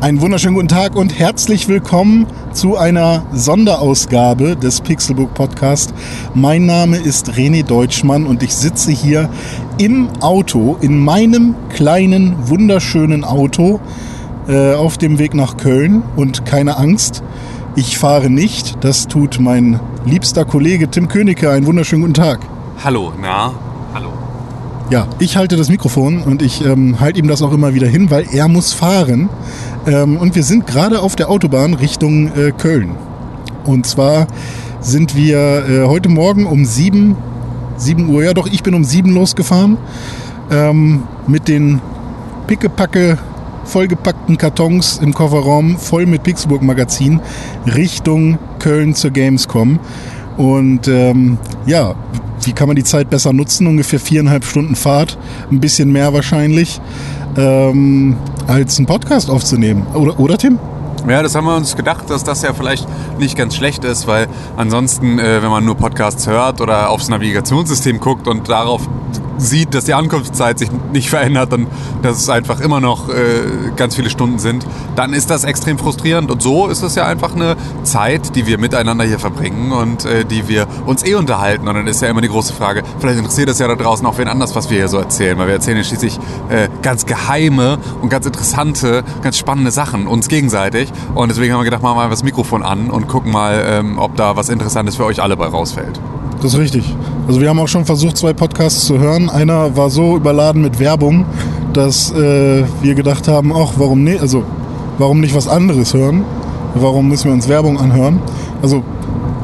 Einen wunderschönen guten Tag und herzlich willkommen zu einer Sonderausgabe des Pixelbook Podcast. Mein Name ist René Deutschmann und ich sitze hier im Auto, in meinem kleinen, wunderschönen Auto äh, auf dem Weg nach Köln. Und keine Angst, ich fahre nicht. Das tut mein liebster Kollege Tim Königke. Einen wunderschönen guten Tag. Hallo, na? Hallo. Ja, ich halte das Mikrofon und ich ähm, halte ihm das auch immer wieder hin, weil er muss fahren. Ähm, und wir sind gerade auf der Autobahn Richtung äh, Köln. Und zwar sind wir äh, heute Morgen um 7, 7 Uhr, ja doch, ich bin um 7 losgefahren ähm, mit den pickepacke vollgepackten Kartons im Kofferraum voll mit Pixelburg Magazin Richtung Köln zur Gamescom. Und ähm, ja, wie kann man die Zeit besser nutzen? Ungefähr viereinhalb Stunden Fahrt, ein bisschen mehr wahrscheinlich, ähm, als einen Podcast aufzunehmen. Oder, oder Tim? Ja, das haben wir uns gedacht, dass das ja vielleicht nicht ganz schlecht ist, weil ansonsten, äh, wenn man nur Podcasts hört oder aufs Navigationssystem guckt und darauf sieht, dass die Ankunftszeit sich nicht verändert und dass es einfach immer noch äh, ganz viele Stunden sind, dann ist das extrem frustrierend. Und so ist es ja einfach eine Zeit, die wir miteinander hier verbringen und äh, die wir uns eh unterhalten. Und dann ist ja immer die große Frage, vielleicht interessiert es ja da draußen auch wen anders, was wir hier so erzählen, weil wir erzählen ja schließlich äh, ganz geheime und ganz interessante, ganz spannende Sachen uns gegenseitig. Und deswegen haben wir gedacht, machen wir mal das Mikrofon an und gucken mal, ähm, ob da was Interessantes für euch alle bei rausfällt. Das ist richtig. Also wir haben auch schon versucht, zwei Podcasts zu hören. Einer war so überladen mit Werbung, dass äh, wir gedacht haben, ach, warum nicht? Also warum nicht was anderes hören? Warum müssen wir uns Werbung anhören? Also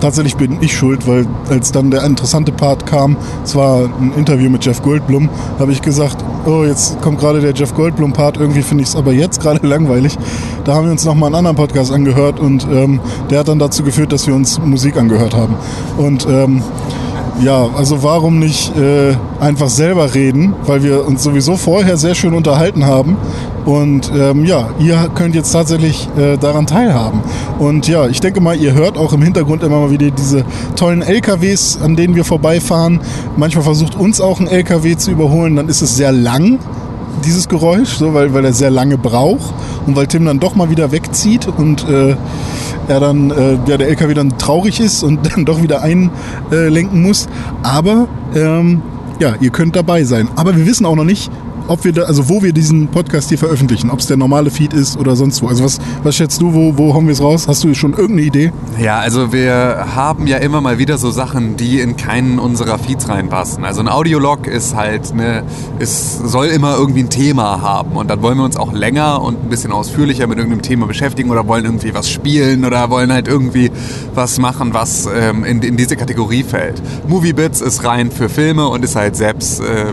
tatsächlich bin ich schuld, weil als dann der interessante Part kam, es war ein Interview mit Jeff Goldblum, habe ich gesagt, oh, jetzt kommt gerade der Jeff Goldblum-Part, irgendwie finde ich es aber jetzt gerade langweilig. Da haben wir uns nochmal einen anderen Podcast angehört und ähm, der hat dann dazu geführt, dass wir uns Musik angehört haben. Und ähm, ja, also warum nicht äh, einfach selber reden, weil wir uns sowieso vorher sehr schön unterhalten haben. Und ähm, ja, ihr könnt jetzt tatsächlich äh, daran teilhaben. Und ja, ich denke mal, ihr hört auch im Hintergrund immer mal wieder diese tollen LKWs, an denen wir vorbeifahren. Manchmal versucht uns auch ein LKW zu überholen, dann ist es sehr lang dieses Geräusch, so, weil, weil er sehr lange braucht und weil Tim dann doch mal wieder wegzieht und äh, er dann, äh, ja, der LKW dann traurig ist und dann doch wieder einlenken muss. Aber ähm, ja, ihr könnt dabei sein. Aber wir wissen auch noch nicht, ob wir da, also wo wir diesen Podcast hier veröffentlichen, ob es der normale Feed ist oder sonst wo. Also was, was schätzt du, wo, wo hauen wir es raus? Hast du schon irgendeine Idee? Ja, also wir haben ja immer mal wieder so Sachen, die in keinen unserer Feeds reinpassen. Also ein Audiolog ist halt eine, es soll immer irgendwie ein Thema haben und dann wollen wir uns auch länger und ein bisschen ausführlicher mit irgendeinem Thema beschäftigen oder wollen irgendwie was spielen oder wollen halt irgendwie was machen, was ähm, in, in diese Kategorie fällt. Movie Bits ist rein für Filme und ist halt selbst äh,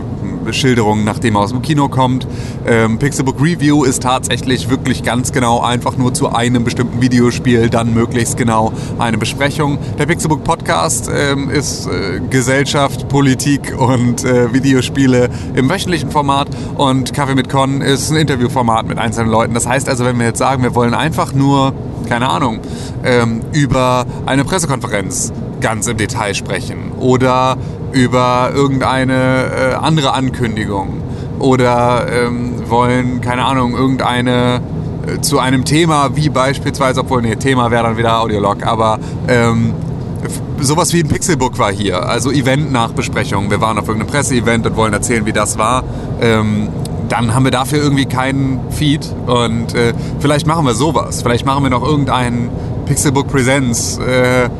Schilderung, nachdem er aus dem Kino kommt. Ähm, Pixelbook Review ist tatsächlich wirklich ganz genau einfach nur zu einem bestimmten Videospiel, dann möglichst genau eine Besprechung. Der Pixelbook Podcast ähm, ist äh, Gesellschaft, Politik und äh, Videospiele im wöchentlichen Format und Kaffee mit Con ist ein Interviewformat mit einzelnen Leuten. Das heißt also, wenn wir jetzt sagen, wir wollen einfach nur, keine Ahnung, ähm, über eine Pressekonferenz ganz im Detail sprechen oder über irgendeine äh, andere Ankündigung oder ähm, wollen, keine Ahnung, irgendeine äh, zu einem Thema wie beispielsweise, obwohl, nee, Thema wäre dann wieder Audiolog, aber ähm, sowas wie ein Pixelbook war hier, also Event-Nachbesprechung. Wir waren auf irgendeinem Presseevent und wollen erzählen, wie das war. Ähm, dann haben wir dafür irgendwie keinen Feed und äh, vielleicht machen wir sowas. Vielleicht machen wir noch irgendeinen Pixelbook Presents äh,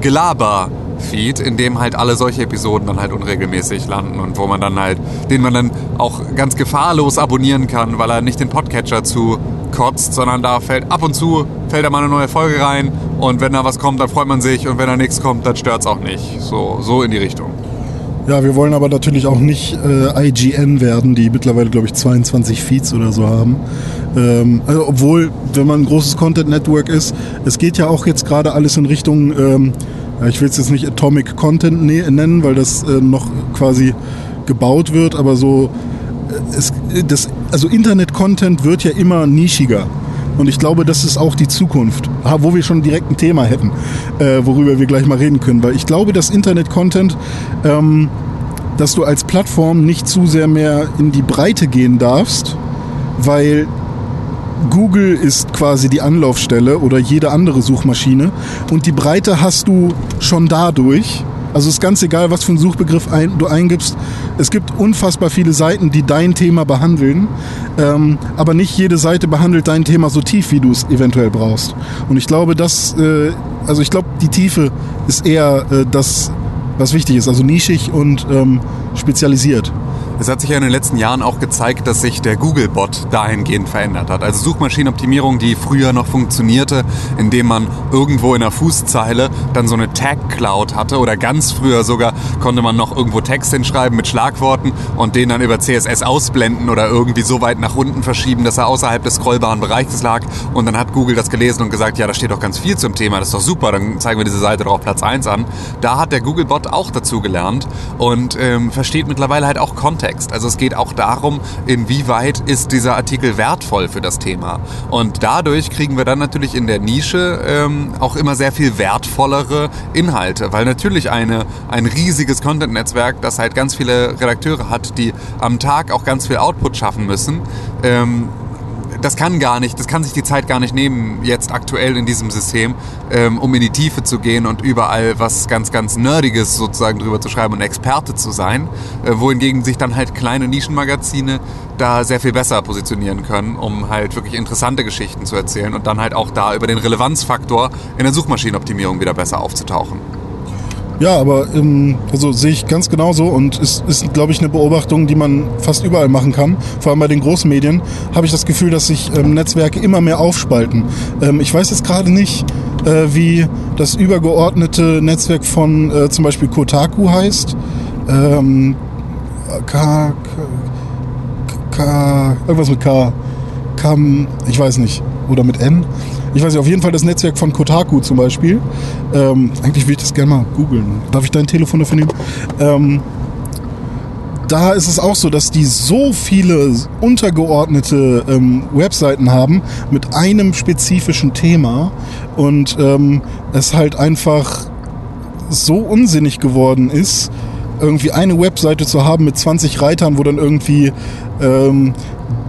Gelaber Feed, in dem halt alle solche Episoden dann halt unregelmäßig landen und wo man dann halt, den man dann auch ganz gefahrlos abonnieren kann, weil er nicht den Podcatcher zu kotzt, sondern da fällt ab und zu fällt da mal eine neue Folge rein und wenn da was kommt, dann freut man sich und wenn da nichts kommt, dann stört es auch nicht. So, so in die Richtung. Ja, wir wollen aber natürlich auch nicht äh, IGN werden, die mittlerweile, glaube ich, 22 Feeds oder so haben. Ähm, also, obwohl, wenn man ein großes Content Network ist, es geht ja auch jetzt gerade alles in Richtung ähm, ich will es jetzt nicht Atomic Content ne-, nennen, weil das äh, noch quasi gebaut wird, aber so, äh, es, das, also Internet-Content wird ja immer nischiger. Und ich glaube, das ist auch die Zukunft, wo wir schon direkt ein Thema hätten, äh, worüber wir gleich mal reden können. Weil ich glaube, dass Internet-Content, ähm, dass du als Plattform nicht zu sehr mehr in die Breite gehen darfst, weil Google ist quasi die Anlaufstelle oder jede andere Suchmaschine und die Breite hast du schon dadurch. Also ist ganz egal, was für einen Suchbegriff ein, du eingibst. Es gibt unfassbar viele Seiten, die dein Thema behandeln, ähm, aber nicht jede Seite behandelt dein Thema so tief, wie du es eventuell brauchst. Und ich glaube, dass, äh, also ich glaube, die Tiefe ist eher äh, das, was wichtig ist, also nischig und ähm, spezialisiert. Es hat sich ja in den letzten Jahren auch gezeigt, dass sich der Google-Bot dahingehend verändert hat. Also Suchmaschinenoptimierung, die früher noch funktionierte, indem man irgendwo in der Fußzeile dann so eine Tag-Cloud hatte oder ganz früher sogar konnte man noch irgendwo Text hinschreiben mit Schlagworten und den dann über CSS ausblenden oder irgendwie so weit nach unten verschieben, dass er außerhalb des scrollbaren Bereiches lag. Und dann hat Google das gelesen und gesagt, ja, da steht doch ganz viel zum Thema, das ist doch super, dann zeigen wir diese Seite doch auf Platz 1 an. Da hat der Google-Bot auch dazu gelernt und ähm, versteht mittlerweile halt auch Content. Kontext. Also es geht auch darum, inwieweit ist dieser Artikel wertvoll für das Thema. Und dadurch kriegen wir dann natürlich in der Nische ähm, auch immer sehr viel wertvollere Inhalte, weil natürlich eine, ein riesiges Content-Netzwerk, das halt ganz viele Redakteure hat, die am Tag auch ganz viel Output schaffen müssen, ähm, das kann gar nicht, das kann sich die Zeit gar nicht nehmen, jetzt aktuell in diesem System, ähm, um in die Tiefe zu gehen und überall was ganz, ganz Nerdiges sozusagen drüber zu schreiben und Experte zu sein, äh, wohingegen sich dann halt kleine Nischenmagazine da sehr viel besser positionieren können, um halt wirklich interessante Geschichten zu erzählen und dann halt auch da über den Relevanzfaktor in der Suchmaschinenoptimierung wieder besser aufzutauchen. Ja, aber ähm, also sehe ich ganz genauso und es ist, glaube ich, eine Beobachtung, die man fast überall machen kann. Vor allem bei den großen Medien habe ich das Gefühl, dass sich ähm, Netzwerke immer mehr aufspalten. Ähm, ich weiß jetzt gerade nicht, äh, wie das übergeordnete Netzwerk von äh, zum Beispiel Kotaku heißt. Ähm, K, K, K, irgendwas mit K. Kam, ich weiß nicht. Oder mit N. Ich weiß nicht, auf jeden Fall das Netzwerk von Kotaku zum Beispiel. Ähm, eigentlich will ich das gerne mal googeln. Darf ich dein Telefon dafür nehmen? Ähm, da ist es auch so, dass die so viele untergeordnete ähm, Webseiten haben mit einem spezifischen Thema und ähm, es halt einfach so unsinnig geworden ist, irgendwie eine Webseite zu haben mit 20 Reitern, wo dann irgendwie ähm,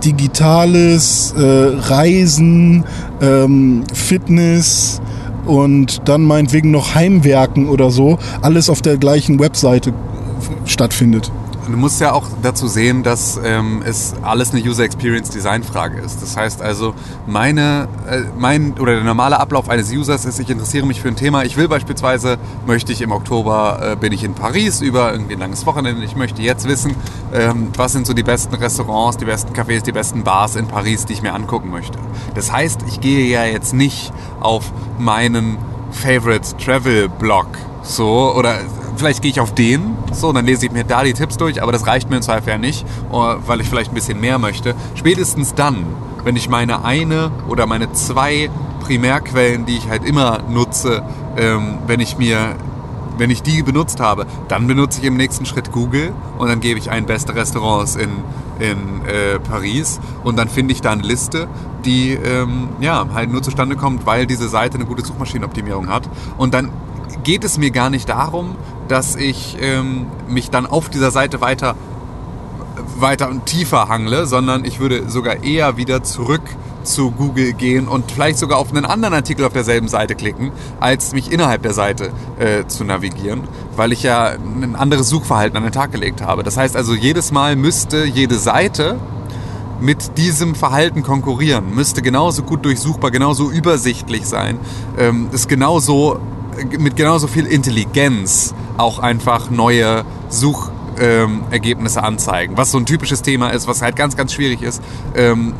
digitales äh, Reisen, ähm, Fitness und dann meinetwegen noch Heimwerken oder so, alles auf der gleichen Webseite stattfindet. Du musst ja auch dazu sehen, dass ähm, es alles eine User Experience Design Frage ist. Das heißt also, meine, äh, mein oder der normale Ablauf eines Users ist, ich interessiere mich für ein Thema. Ich will beispielsweise, möchte ich im Oktober, äh, bin ich in Paris über irgendwie ein langes Wochenende. Ich möchte jetzt wissen, ähm, was sind so die besten Restaurants, die besten Cafés, die besten Bars in Paris, die ich mir angucken möchte. Das heißt, ich gehe ja jetzt nicht auf meinen Favorite Travel Blog so oder vielleicht gehe ich auf den, so, dann lese ich mir da die Tipps durch, aber das reicht mir im Zweifel ja nicht, weil ich vielleicht ein bisschen mehr möchte. Spätestens dann, wenn ich meine eine oder meine zwei Primärquellen, die ich halt immer nutze, ähm, wenn ich mir wenn ich die benutzt habe, dann benutze ich im nächsten Schritt Google und dann gebe ich ein beste Restaurants in, in äh, Paris und dann finde ich da eine Liste, die ähm, ja, halt nur zustande kommt, weil diese Seite eine gute Suchmaschinenoptimierung hat. Und dann geht es mir gar nicht darum, dass ich ähm, mich dann auf dieser Seite weiter, weiter und tiefer hangle, sondern ich würde sogar eher wieder zurück zu Google gehen und vielleicht sogar auf einen anderen Artikel auf derselben Seite klicken, als mich innerhalb der Seite äh, zu navigieren, weil ich ja ein anderes Suchverhalten an den Tag gelegt habe. Das heißt also, jedes Mal müsste jede Seite mit diesem Verhalten konkurrieren, müsste genauso gut durchsuchbar, genauso übersichtlich sein, ähm, ist genauso mit genauso viel Intelligenz auch einfach neue Suchergebnisse ähm, anzeigen. Was so ein typisches Thema ist, was halt ganz, ganz schwierig ist, ähm,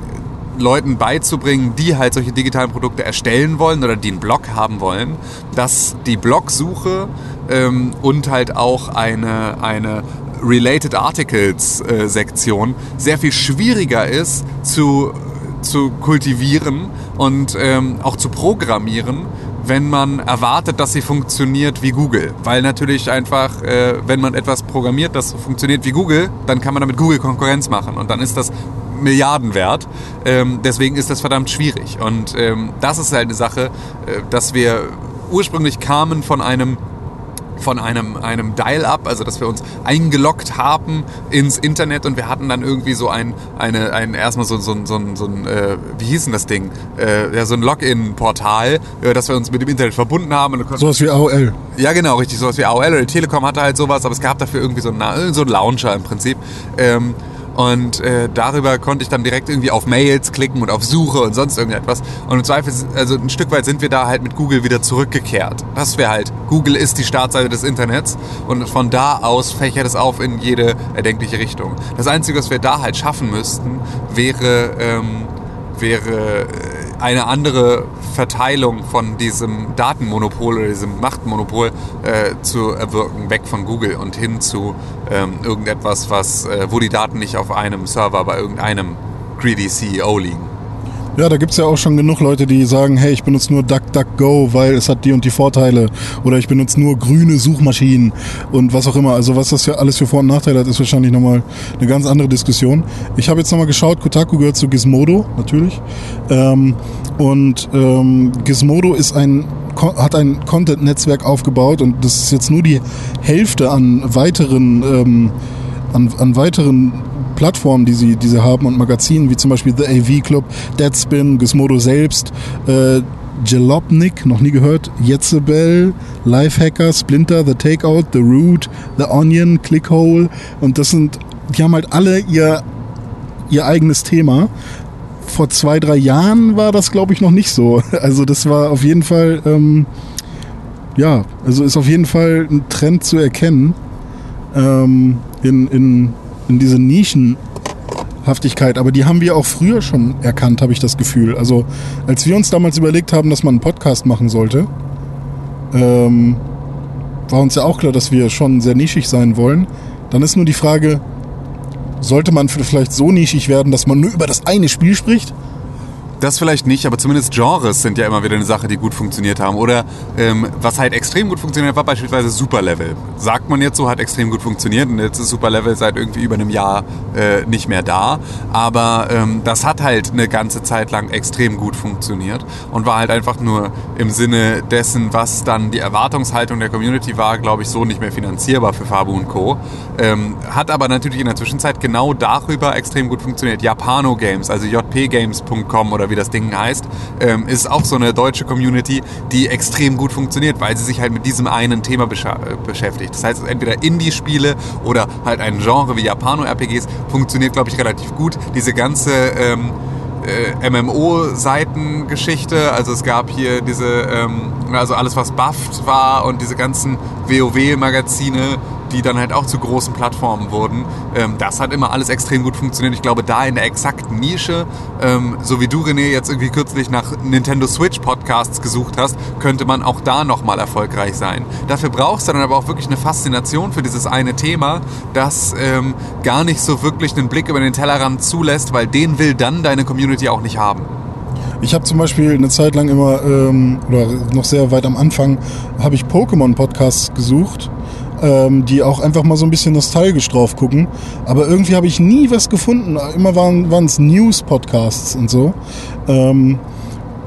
Leuten beizubringen, die halt solche digitalen Produkte erstellen wollen oder die einen Blog haben wollen, dass die Blogsuche ähm, und halt auch eine, eine Related Articles äh, Sektion sehr viel schwieriger ist zu, zu kultivieren und ähm, auch zu programmieren, wenn man erwartet, dass sie funktioniert wie Google. Weil natürlich einfach, äh, wenn man etwas programmiert, das funktioniert wie Google, dann kann man damit Google Konkurrenz machen. Und dann ist das Milliarden wert. Ähm, deswegen ist das verdammt schwierig. Und ähm, das ist halt eine Sache, äh, dass wir ursprünglich kamen von einem von einem, einem Dial-Up, also dass wir uns eingeloggt haben ins Internet und wir hatten dann irgendwie so ein, eine, ein erstmal so, so, so, so ein, äh, wie hieß denn das Ding? Äh, ja, so ein Login-Portal, äh, dass wir uns mit dem Internet verbunden haben. Sowas wie AOL. Ja, genau, richtig, sowas wie AOL oder die Telekom hatte halt sowas, aber es gab dafür irgendwie so einen, so einen Launcher im Prinzip. Ähm, und äh, darüber konnte ich dann direkt irgendwie auf Mails klicken und auf Suche und sonst irgendetwas. Und im Zweifel, also ein Stück weit sind wir da halt mit Google wieder zurückgekehrt. Das wäre halt, Google ist die Startseite des Internets und von da aus fächert es auf in jede erdenkliche Richtung. Das Einzige, was wir da halt schaffen müssten, wäre, ähm, wäre äh, eine andere Verteilung von diesem Datenmonopol oder diesem Machtmonopol äh, zu erwirken, weg von Google und hin zu ähm, irgendetwas, was, äh, wo die Daten nicht auf einem Server bei irgendeinem greedy CEO liegen. Ja, da gibt es ja auch schon genug Leute, die sagen, hey, ich benutze nur DuckDuckGo, weil es hat die und die Vorteile. Oder ich benutze nur grüne Suchmaschinen und was auch immer. Also was das für alles für Vor- und Nachteile hat, ist wahrscheinlich nochmal eine ganz andere Diskussion. Ich habe jetzt nochmal geschaut, Kotaku gehört zu Gizmodo, natürlich. Ähm, und ähm, Gizmodo ist ein hat ein Content-Netzwerk aufgebaut und das ist jetzt nur die Hälfte an weiteren ähm, an, an weiteren Plattformen, die sie, die sie haben und Magazinen, wie zum Beispiel The AV Club, Deadspin, Gizmodo selbst, äh, Jalopnik, noch nie gehört, Jezebel, Lifehacker, Splinter, The Takeout, The Root, The Onion, Clickhole und das sind, die haben halt alle ihr, ihr eigenes Thema. Vor zwei, drei Jahren war das, glaube ich, noch nicht so. Also das war auf jeden Fall, ähm, ja, also ist auf jeden Fall ein Trend zu erkennen ähm, in, in in diese Nischenhaftigkeit, aber die haben wir auch früher schon erkannt, habe ich das Gefühl. Also als wir uns damals überlegt haben, dass man einen Podcast machen sollte, ähm, war uns ja auch klar, dass wir schon sehr nischig sein wollen. Dann ist nur die Frage, sollte man vielleicht so nischig werden, dass man nur über das eine Spiel spricht? Das vielleicht nicht, aber zumindest Genres sind ja immer wieder eine Sache, die gut funktioniert haben. Oder ähm, was halt extrem gut funktioniert war beispielsweise Superlevel. Sagt man jetzt so, hat extrem gut funktioniert und jetzt ist Superlevel seit irgendwie über einem Jahr äh, nicht mehr da. Aber ähm, das hat halt eine ganze Zeit lang extrem gut funktioniert und war halt einfach nur im Sinne dessen, was dann die Erwartungshaltung der Community war, glaube ich, so nicht mehr finanzierbar für Fabu und Co. Ähm, hat aber natürlich in der Zwischenzeit genau darüber extrem gut funktioniert. Japano Games, also jpgames.com oder wie das Ding heißt, ähm, ist auch so eine deutsche Community, die extrem gut funktioniert, weil sie sich halt mit diesem einen Thema äh, beschäftigt. Das heißt, entweder Indie-Spiele oder halt ein Genre wie Japano-RPGs funktioniert, glaube ich, relativ gut. Diese ganze ähm, äh, MMO-Seitengeschichte. Also es gab hier diese, ähm, also alles was bufft war und diese ganzen WoW-Magazine die dann halt auch zu großen Plattformen wurden. Ähm, das hat immer alles extrem gut funktioniert. Ich glaube, da in der exakten Nische, ähm, so wie du, René, jetzt irgendwie kürzlich nach Nintendo Switch Podcasts gesucht hast, könnte man auch da nochmal erfolgreich sein. Dafür brauchst du dann aber auch wirklich eine Faszination für dieses eine Thema, das ähm, gar nicht so wirklich einen Blick über den Tellerrand zulässt, weil den will dann deine Community auch nicht haben. Ich habe zum Beispiel eine Zeit lang immer, ähm, oder noch sehr weit am Anfang, habe ich Pokémon-Podcasts gesucht ähm, die auch einfach mal so ein bisschen nostalgisch drauf gucken. Aber irgendwie habe ich nie was gefunden. Immer waren es News-Podcasts und so. Ähm,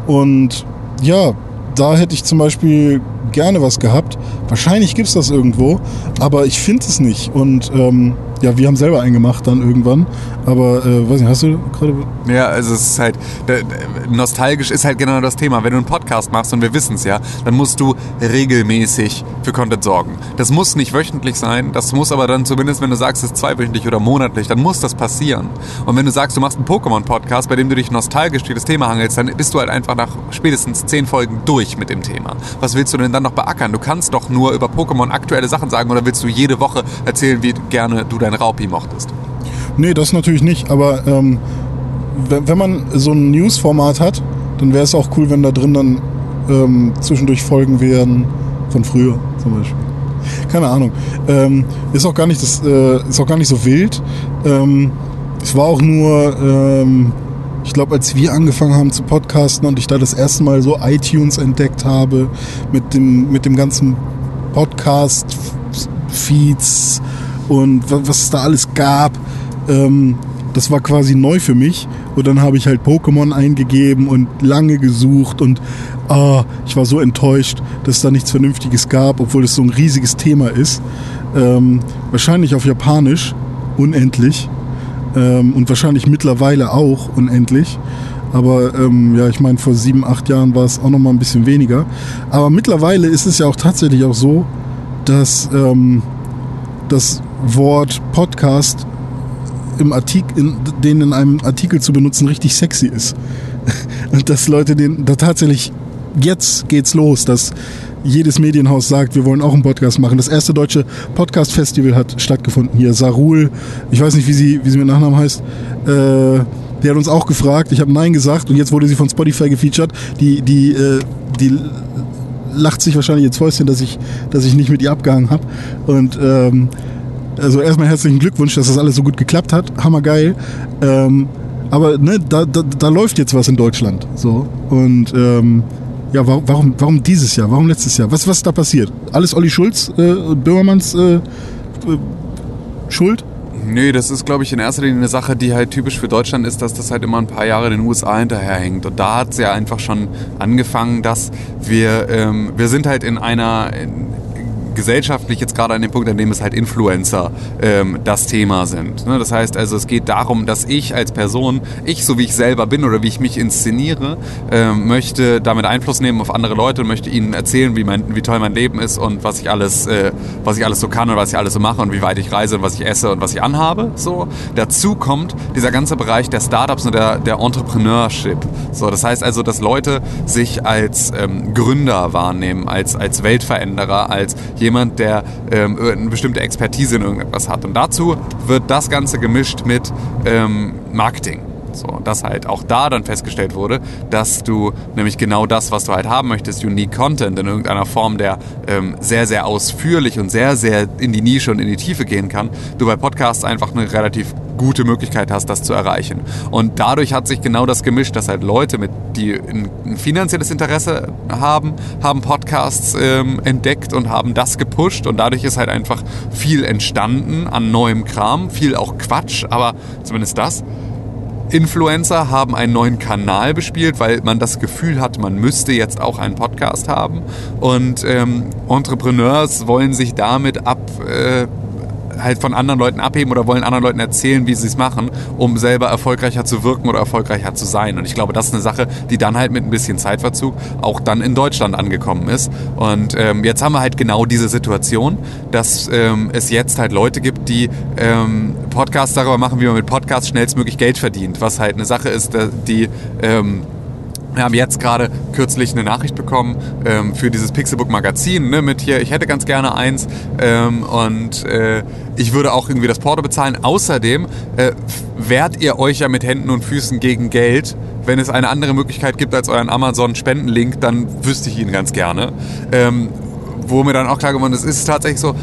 und ja, da hätte ich zum Beispiel gerne was gehabt. Wahrscheinlich gibt es das irgendwo, aber ich finde es nicht. Und ähm, ja, wir haben selber einen gemacht dann irgendwann. Aber äh, weiß nicht, hast du gerade. Ja, also es ist halt. Nostalgisch ist halt genau das Thema. Wenn du einen Podcast machst und wir wissen es ja, dann musst du regelmäßig für Content sorgen. Das muss nicht wöchentlich sein, das muss aber dann zumindest, wenn du sagst, es ist zweiwöchentlich oder monatlich, dann muss das passieren. Und wenn du sagst, du machst einen Pokémon-Podcast, bei dem du dich nostalgisch durch das Thema hangelst, dann bist du halt einfach nach spätestens zehn Folgen durch mit dem Thema. Was willst du denn dann noch beackern? Du kannst doch nur über Pokémon aktuelle Sachen sagen oder willst du jede Woche erzählen, wie gerne du dein Raupi mochtest? Nee, das natürlich nicht, aber ähm, wenn, wenn man so ein News-Format hat, dann wäre es auch cool, wenn da drin dann ähm, zwischendurch Folgen wären von früher zum Beispiel. Keine Ahnung. Ähm, ist, auch gar nicht das, äh, ist auch gar nicht so wild. Ähm, es war auch nur, ähm, ich glaube, als wir angefangen haben zu podcasten und ich da das erste Mal so iTunes entdeckt habe mit dem, mit dem ganzen Podcast-Feeds und was es da alles gab, ähm, das war quasi neu für mich. Und dann habe ich halt Pokémon eingegeben und lange gesucht und ah, ich war so enttäuscht, dass es da nichts Vernünftiges gab, obwohl es so ein riesiges Thema ist. Ähm, wahrscheinlich auf Japanisch, unendlich. Ähm, und wahrscheinlich mittlerweile auch unendlich. Aber ähm, ja, ich meine, vor sieben, acht Jahren war es auch noch mal ein bisschen weniger. Aber mittlerweile ist es ja auch tatsächlich auch so, dass ähm, das Wort Podcast im Artikel, in, den in einem Artikel zu benutzen, richtig sexy ist. Und dass Leute den da tatsächlich jetzt geht's los, dass jedes Medienhaus sagt, wir wollen auch einen Podcast machen. Das erste deutsche Podcast-Festival hat stattgefunden hier. Sarul, ich weiß nicht, wie sie, wie sie mit Nachnamen heißt, äh, die hat uns auch gefragt. Ich habe Nein gesagt und jetzt wurde sie von Spotify gefeatured. Die, die, äh, die lacht sich wahrscheinlich jetzt Fäustchen, dass ich, dass ich nicht mit ihr abgehangen habe. Und ähm, also erstmal herzlichen Glückwunsch, dass das alles so gut geklappt hat. Hammergeil. Ähm, aber ne, da, da, da läuft jetzt was in Deutschland. So. Und ähm, ja, warum, warum dieses Jahr? Warum letztes Jahr? Was, was ist da passiert? Alles Olli Schulz äh, und Böhmermanns äh, äh, Schuld? Nö, das ist, glaube ich, in erster Linie eine Sache, die halt typisch für Deutschland ist, dass das halt immer ein paar Jahre den USA hinterherhängt. Und da hat es ja einfach schon angefangen, dass wir, ähm, wir sind halt in einer, in, gesellschaftlich jetzt gerade an dem Punkt, an dem es halt Influencer ähm, das Thema sind. Ne? Das heißt also, es geht darum, dass ich als Person, ich so wie ich selber bin oder wie ich mich inszeniere, ähm, möchte damit Einfluss nehmen auf andere Leute und möchte ihnen erzählen, wie, mein, wie toll mein Leben ist und was ich alles, äh, was ich alles so kann und was ich alles so mache und wie weit ich reise und was ich esse und was ich anhabe. So. Dazu kommt dieser ganze Bereich der Startups und der, der Entrepreneurship. So, das heißt also, dass Leute sich als ähm, Gründer wahrnehmen, als, als Weltveränderer, als jemand, der ähm, eine bestimmte Expertise in irgendetwas hat. Und dazu wird das Ganze gemischt mit ähm, Marketing. So, dass halt auch da dann festgestellt wurde, dass du nämlich genau das, was du halt haben möchtest, Unique Content in irgendeiner Form, der ähm, sehr, sehr ausführlich und sehr, sehr in die Nische und in die Tiefe gehen kann, du bei Podcasts einfach eine relativ gute Möglichkeit hast, das zu erreichen. Und dadurch hat sich genau das gemischt, dass halt Leute, mit, die ein finanzielles Interesse haben, haben Podcasts ähm, entdeckt und haben das gepusht und dadurch ist halt einfach viel entstanden an neuem Kram, viel auch Quatsch, aber zumindest das. Influencer haben einen neuen Kanal bespielt, weil man das Gefühl hat, man müsste jetzt auch einen Podcast haben. Und ähm, Entrepreneurs wollen sich damit ab, äh, halt von anderen Leuten abheben oder wollen anderen Leuten erzählen, wie sie es machen, um selber erfolgreicher zu wirken oder erfolgreicher zu sein. Und ich glaube, das ist eine Sache, die dann halt mit ein bisschen Zeitverzug auch dann in Deutschland angekommen ist. Und ähm, jetzt haben wir halt genau diese Situation, dass ähm, es jetzt halt Leute gibt, die ähm, Podcasts darüber machen, wie man mit Podcasts schnellstmöglich Geld verdient. Was halt eine Sache ist, die ähm, wir haben jetzt gerade kürzlich eine Nachricht bekommen ähm, für dieses Pixelbook Magazin ne, mit hier, ich hätte ganz gerne eins ähm, und äh, ich würde auch irgendwie das Porto bezahlen. Außerdem äh, wehrt ihr euch ja mit Händen und Füßen gegen Geld. Wenn es eine andere Möglichkeit gibt als euren Amazon-Spendenlink, dann wüsste ich ihn ganz gerne. Ähm, wo mir dann auch klar geworden ist, ist es tatsächlich so,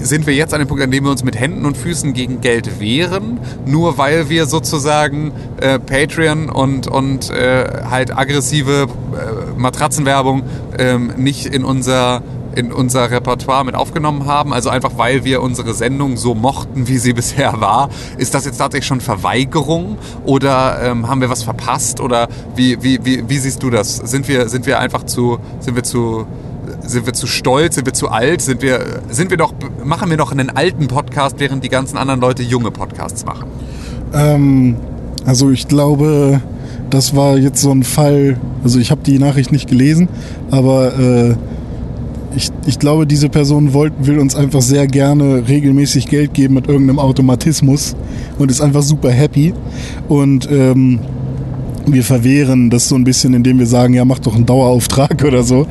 sind wir jetzt an dem Punkt, an dem wir uns mit Händen und Füßen gegen Geld wehren, nur weil wir sozusagen äh, Patreon und, und äh, halt aggressive äh, Matratzenwerbung ähm, nicht in unser in unser Repertoire mit aufgenommen haben, also einfach weil wir unsere Sendung so mochten, wie sie bisher war. Ist das jetzt tatsächlich schon Verweigerung oder ähm, haben wir was verpasst oder wie, wie, wie, wie siehst du das? Sind wir, sind wir einfach zu, sind wir zu sind wir zu stolz? Sind wir zu alt? Sind wir, sind wir doch, machen wir noch einen alten Podcast, während die ganzen anderen Leute junge Podcasts machen? Ähm, also ich glaube, das war jetzt so ein Fall, also ich habe die Nachricht nicht gelesen, aber äh, ich, ich glaube, diese Person wollt, will uns einfach sehr gerne regelmäßig Geld geben mit irgendeinem Automatismus und ist einfach super happy. Und ähm, wir verwehren das so ein bisschen, indem wir sagen, ja, mach doch einen Dauerauftrag oder so.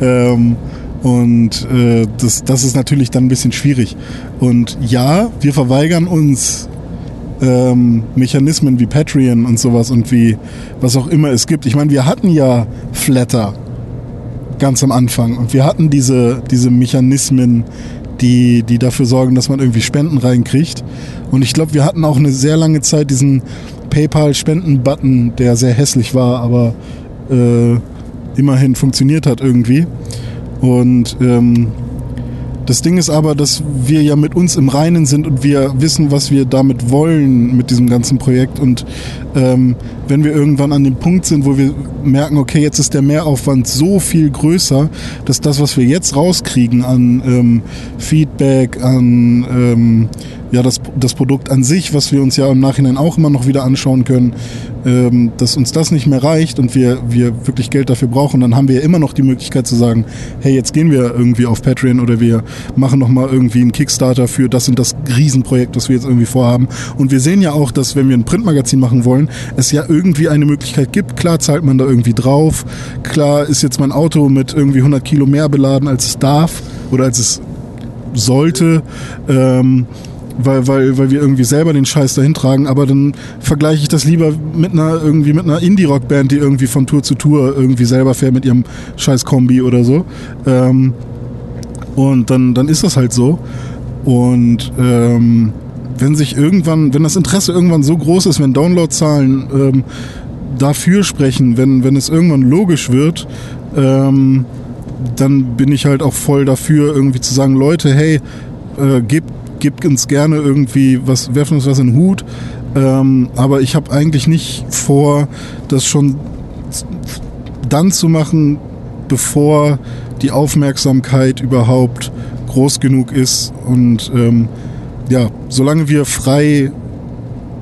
Ähm, und äh, das, das ist natürlich dann ein bisschen schwierig. Und ja, wir verweigern uns ähm, Mechanismen wie Patreon und sowas und wie was auch immer es gibt. Ich meine, wir hatten ja Flatter ganz am Anfang und wir hatten diese, diese Mechanismen, die, die dafür sorgen, dass man irgendwie Spenden reinkriegt. Und ich glaube, wir hatten auch eine sehr lange Zeit diesen PayPal-Spenden-Button, der sehr hässlich war, aber äh, immerhin funktioniert hat irgendwie. Und ähm, Das Ding ist aber, dass wir ja mit uns im Reinen sind und wir wissen, was wir damit wollen mit diesem ganzen Projekt. Und ähm, wenn wir irgendwann an dem Punkt sind, wo wir merken, okay, jetzt ist der Mehraufwand so viel größer, dass das, was wir jetzt rauskriegen an ähm, Feedback, an ähm, ja, das, das Produkt an sich, was wir uns ja im Nachhinein auch immer noch wieder anschauen können, ähm, dass uns das nicht mehr reicht und wir, wir wirklich Geld dafür brauchen, dann haben wir ja immer noch die Möglichkeit zu sagen, hey, jetzt gehen wir irgendwie auf Patreon oder wir machen nochmal irgendwie einen Kickstarter für das und das Riesenprojekt, das wir jetzt irgendwie vorhaben. Und wir sehen ja auch, dass wenn wir ein Printmagazin machen wollen, es ja irgendwie eine Möglichkeit gibt. Klar zahlt man da irgendwie drauf. Klar ist jetzt mein Auto mit irgendwie 100 Kilo mehr beladen, als es darf oder als es sollte. Ähm, weil, weil, weil wir irgendwie selber den Scheiß dahin tragen, aber dann vergleiche ich das lieber mit einer irgendwie mit einer Indie-Rock-Band, die irgendwie von Tour zu Tour irgendwie selber fährt mit ihrem scheiß Kombi oder so. Ähm, und dann, dann ist das halt so. Und ähm, wenn sich irgendwann, wenn das Interesse irgendwann so groß ist, wenn Downloadzahlen ähm, dafür sprechen, wenn, wenn es irgendwann logisch wird, ähm, dann bin ich halt auch voll dafür, irgendwie zu sagen, Leute, hey, äh, gebt gebt uns gerne irgendwie was, werfen uns was in den Hut. Ähm, aber ich habe eigentlich nicht vor, das schon dann zu machen, bevor die Aufmerksamkeit überhaupt groß genug ist. Und ähm, ja, solange wir frei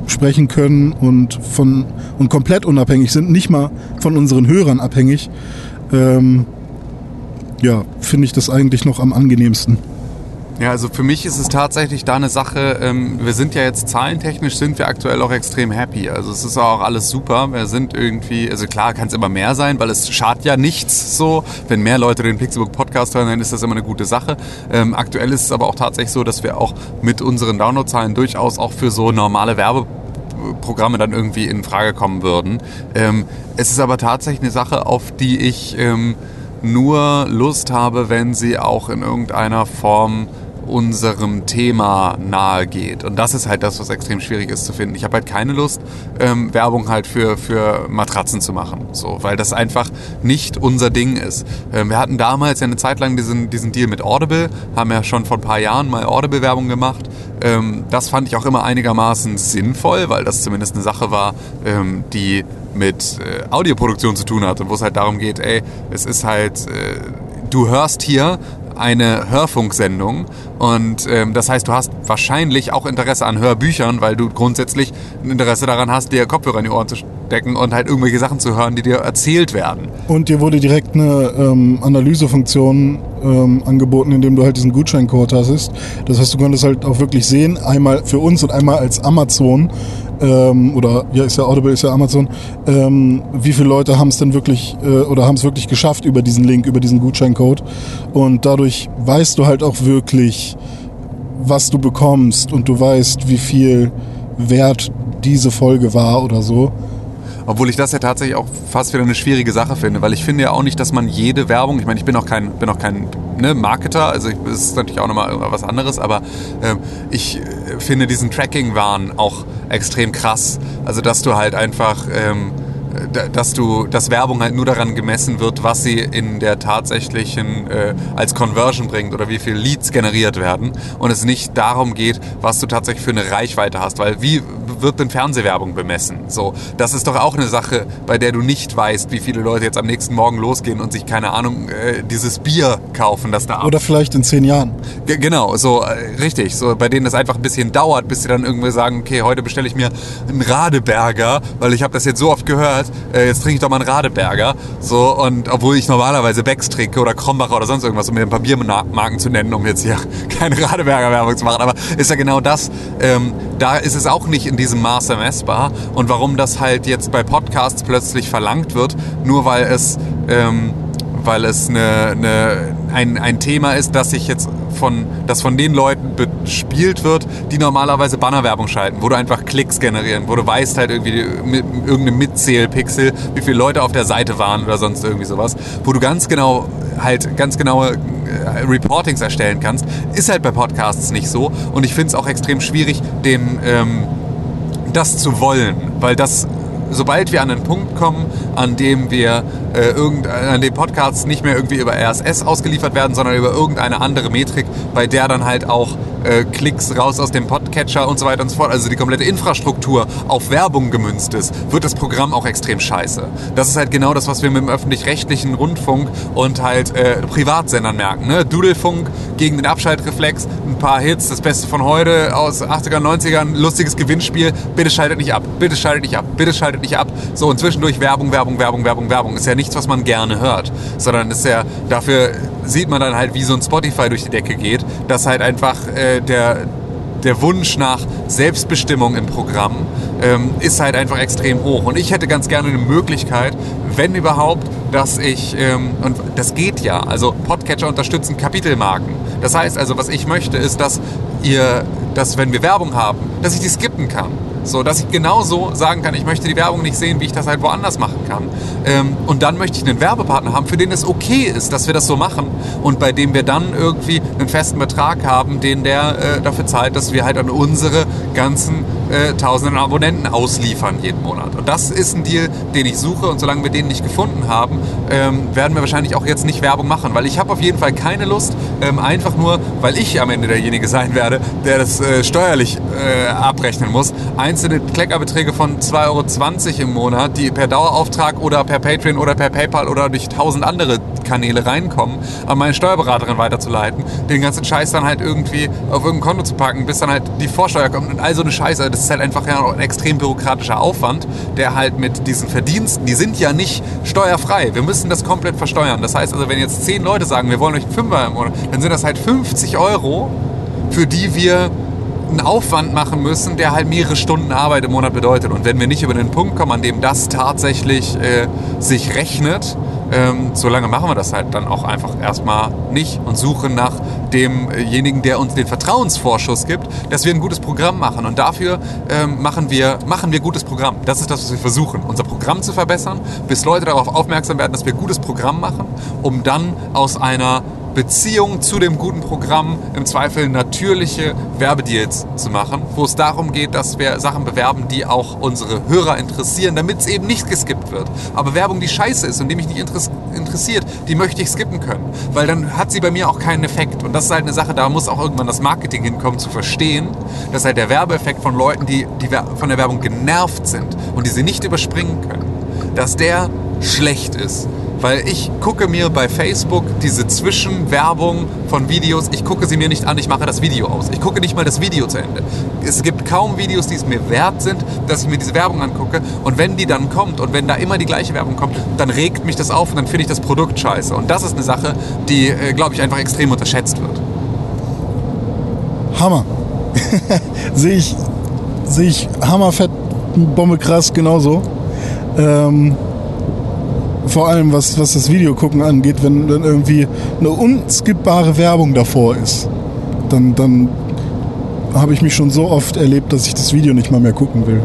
sprechen können und von und komplett unabhängig sind, nicht mal von unseren Hörern abhängig, ähm, ja, finde ich das eigentlich noch am angenehmsten. Ja, also für mich ist es tatsächlich da eine Sache, ähm, wir sind ja jetzt zahlentechnisch sind wir aktuell auch extrem happy. Also es ist auch alles super. Wir sind irgendwie, also klar kann es immer mehr sein, weil es schadet ja nichts so. Wenn mehr Leute den Pixelbook Podcast hören, dann ist das immer eine gute Sache. Ähm, aktuell ist es aber auch tatsächlich so, dass wir auch mit unseren Downloadzahlen durchaus auch für so normale Werbeprogramme dann irgendwie in Frage kommen würden. Ähm, es ist aber tatsächlich eine Sache, auf die ich ähm, nur Lust habe, wenn sie auch in irgendeiner Form unserem Thema nahe geht. Und das ist halt das, was extrem schwierig ist zu finden. Ich habe halt keine Lust, ähm, Werbung halt für, für Matratzen zu machen, so, weil das einfach nicht unser Ding ist. Ähm, wir hatten damals ja eine Zeit lang diesen, diesen Deal mit Audible, haben ja schon vor ein paar Jahren mal Audible-Werbung gemacht. Ähm, das fand ich auch immer einigermaßen sinnvoll, weil das zumindest eine Sache war, ähm, die mit äh, Audioproduktion zu tun hat und wo es halt darum geht, ey, es ist halt, äh, du hörst hier eine Hörfunksendung und ähm, das heißt, du hast wahrscheinlich auch Interesse an Hörbüchern, weil du grundsätzlich ein Interesse daran hast, dir Kopfhörer in die Ohren zu stecken und halt irgendwelche Sachen zu hören, die dir erzählt werden. Und dir wurde direkt eine ähm, Analysefunktion ähm, angeboten, indem du halt diesen Gutscheincode hast. Das heißt, du konntest halt auch wirklich sehen, einmal für uns und einmal als Amazon, ähm, oder ja, ist ja Audible, ist ja Amazon, ähm, wie viele Leute haben es denn wirklich äh, oder haben es wirklich geschafft über diesen Link, über diesen Gutscheincode. Und dadurch weißt du halt auch wirklich, was du bekommst und du weißt, wie viel wert diese Folge war oder so. Obwohl ich das ja tatsächlich auch fast wieder eine schwierige Sache finde, weil ich finde ja auch nicht, dass man jede Werbung, ich meine, ich bin auch kein, bin auch kein ne, Marketer, also es ist natürlich auch nochmal was anderes, aber äh, ich finde diesen Tracking-Wahn auch extrem krass. Also dass du halt einfach... Ähm, dass du, dass Werbung halt nur daran gemessen wird, was sie in der tatsächlichen äh, als Conversion bringt oder wie viele Leads generiert werden und es nicht darum geht, was du tatsächlich für eine Reichweite hast, weil wie wird denn Fernsehwerbung bemessen? So, das ist doch auch eine Sache, bei der du nicht weißt, wie viele Leute jetzt am nächsten Morgen losgehen und sich keine Ahnung äh, dieses Bier kaufen, das da oder vielleicht in zehn Jahren. G genau, so äh, richtig, so bei denen das einfach ein bisschen dauert, bis sie dann irgendwie sagen, okay, heute bestelle ich mir einen Radeberger, weil ich habe das jetzt so oft gehört äh, jetzt trinke ich doch mal einen Radeberger. So, und obwohl ich normalerweise Becks trinke oder Krombacher oder sonst irgendwas, um mir ein paar Biermarken zu nennen, um jetzt hier keine Radeberger Werbung zu machen. Aber ist ja genau das. Ähm, da ist es auch nicht in diesem Maße messbar. Und warum das halt jetzt bei Podcasts plötzlich verlangt wird, nur weil es, ähm, weil es eine, eine, ein, ein Thema ist, das sich jetzt von, das von den Leuten bespielt wird, die normalerweise Bannerwerbung schalten, wo du einfach Klicks generieren, wo du weißt halt irgendwie mit irgendeinem Mitzählpixel, wie viele Leute auf der Seite waren oder sonst irgendwie sowas, wo du ganz genau halt ganz genaue äh, Reportings erstellen kannst, ist halt bei Podcasts nicht so. Und ich finde es auch extrem schwierig, den ähm, das zu wollen, weil das sobald wir an einen Punkt kommen, an dem wir äh, irgend, an dem Podcasts nicht mehr irgendwie über RSS ausgeliefert werden, sondern über irgendeine andere Metrik, bei der dann halt auch äh, Klicks raus aus dem Podcatcher und so weiter und so fort, also die komplette Infrastruktur auf Werbung gemünzt ist, wird das Programm auch extrem scheiße. Das ist halt genau das, was wir mit dem öffentlich-rechtlichen Rundfunk und halt äh, Privatsendern merken. Ne? Dudelfunk gegen den Abschaltreflex, ein paar Hits, das Beste von heute aus 80er, 90ern, lustiges Gewinnspiel, bitte schaltet nicht ab, bitte schaltet nicht ab, bitte schaltet nicht ab. So und zwischendurch Werbung, Werbung, Werbung, Werbung, Werbung. Ist ja nichts, was man gerne hört, sondern ist ja, dafür sieht man dann halt, wie so ein Spotify durch die Decke geht, dass halt einfach äh, der, der Wunsch nach Selbstbestimmung im Programm ähm, ist halt einfach extrem hoch. Und ich hätte ganz gerne eine Möglichkeit, wenn überhaupt, dass ich, ähm, und das geht ja, also Podcatcher unterstützen Kapitelmarken. Das heißt also, was ich möchte, ist, dass ihr, dass wenn wir Werbung haben, dass ich die skippen kann. So, dass ich genauso sagen kann, ich möchte die Werbung nicht sehen, wie ich das halt woanders machen kann. Ähm, und dann möchte ich einen Werbepartner haben, für den es okay ist, dass wir das so machen und bei dem wir dann irgendwie einen festen Betrag haben, den der äh, dafür zahlt, dass wir halt an unsere ganzen äh, tausenden Abonnenten ausliefern jeden Monat. Und das ist ein Deal, den ich suche und solange wir den nicht gefunden haben, ähm, werden wir wahrscheinlich auch jetzt nicht Werbung machen, weil ich habe auf jeden Fall keine Lust, ähm, einfach nur, weil ich am Ende derjenige sein werde, der das äh, steuerlich äh, abrechnen muss, einzelne Kleckerbeträge von 2,20 Euro im Monat, die per Dauerauftrag oder per Patreon oder per PayPal oder durch tausend andere Kanäle reinkommen, an meine Steuerberaterin weiterzuleiten, den ganzen Scheiß dann halt irgendwie auf irgendein Konto zu packen, bis dann halt die Vorsteuer kommt und all so eine Scheiße. Das ist halt einfach ja ein extrem bürokratischer Aufwand, der halt mit diesen Verdiensten, die sind ja nicht steuerfrei. Wir müssen das komplett versteuern. Das heißt also, wenn jetzt zehn Leute sagen, wir wollen euch einen Fünfer im Monat, dann sind das halt 50 Euro, für die wir einen Aufwand machen müssen, der halt mehrere Stunden Arbeit im Monat bedeutet. Und wenn wir nicht über den Punkt kommen, an dem das tatsächlich äh, sich rechnet, ähm, solange machen wir das halt dann auch einfach erstmal nicht und suchen nach demjenigen, der uns den Vertrauensvorschuss gibt, dass wir ein gutes Programm machen. Und dafür ähm, machen, wir, machen wir gutes Programm. Das ist das, was wir versuchen, unser Programm zu verbessern, bis Leute darauf aufmerksam werden, dass wir gutes Programm machen, um dann aus einer Beziehung zu dem guten Programm im Zweifel natürliche Werbedeals zu machen, wo es darum geht, dass wir Sachen bewerben, die auch unsere Hörer interessieren, damit es eben nicht geskippt wird. Aber Werbung, die scheiße ist und die mich nicht interessiert, die möchte ich skippen können, weil dann hat sie bei mir auch keinen Effekt. Und das ist halt eine Sache, da muss auch irgendwann das Marketing hinkommen, zu verstehen, dass halt der Werbeeffekt von Leuten, die, die von der Werbung genervt sind und die sie nicht überspringen können, dass der schlecht ist. Weil ich gucke mir bei Facebook diese Zwischenwerbung von Videos, ich gucke sie mir nicht an, ich mache das Video aus. Ich gucke nicht mal das Video zu Ende. Es gibt kaum Videos, die es mir wert sind, dass ich mir diese Werbung angucke. Und wenn die dann kommt und wenn da immer die gleiche Werbung kommt, dann regt mich das auf und dann finde ich das Produkt scheiße. Und das ist eine Sache, die, äh, glaube ich, einfach extrem unterschätzt wird. Hammer. sehe ich, sehe ich hammerfett, Bombe krass genauso. Ähm, vor allem was, was das Video gucken angeht, wenn dann irgendwie eine unskippbare Werbung davor ist, dann, dann habe ich mich schon so oft erlebt, dass ich das Video nicht mal mehr gucken will.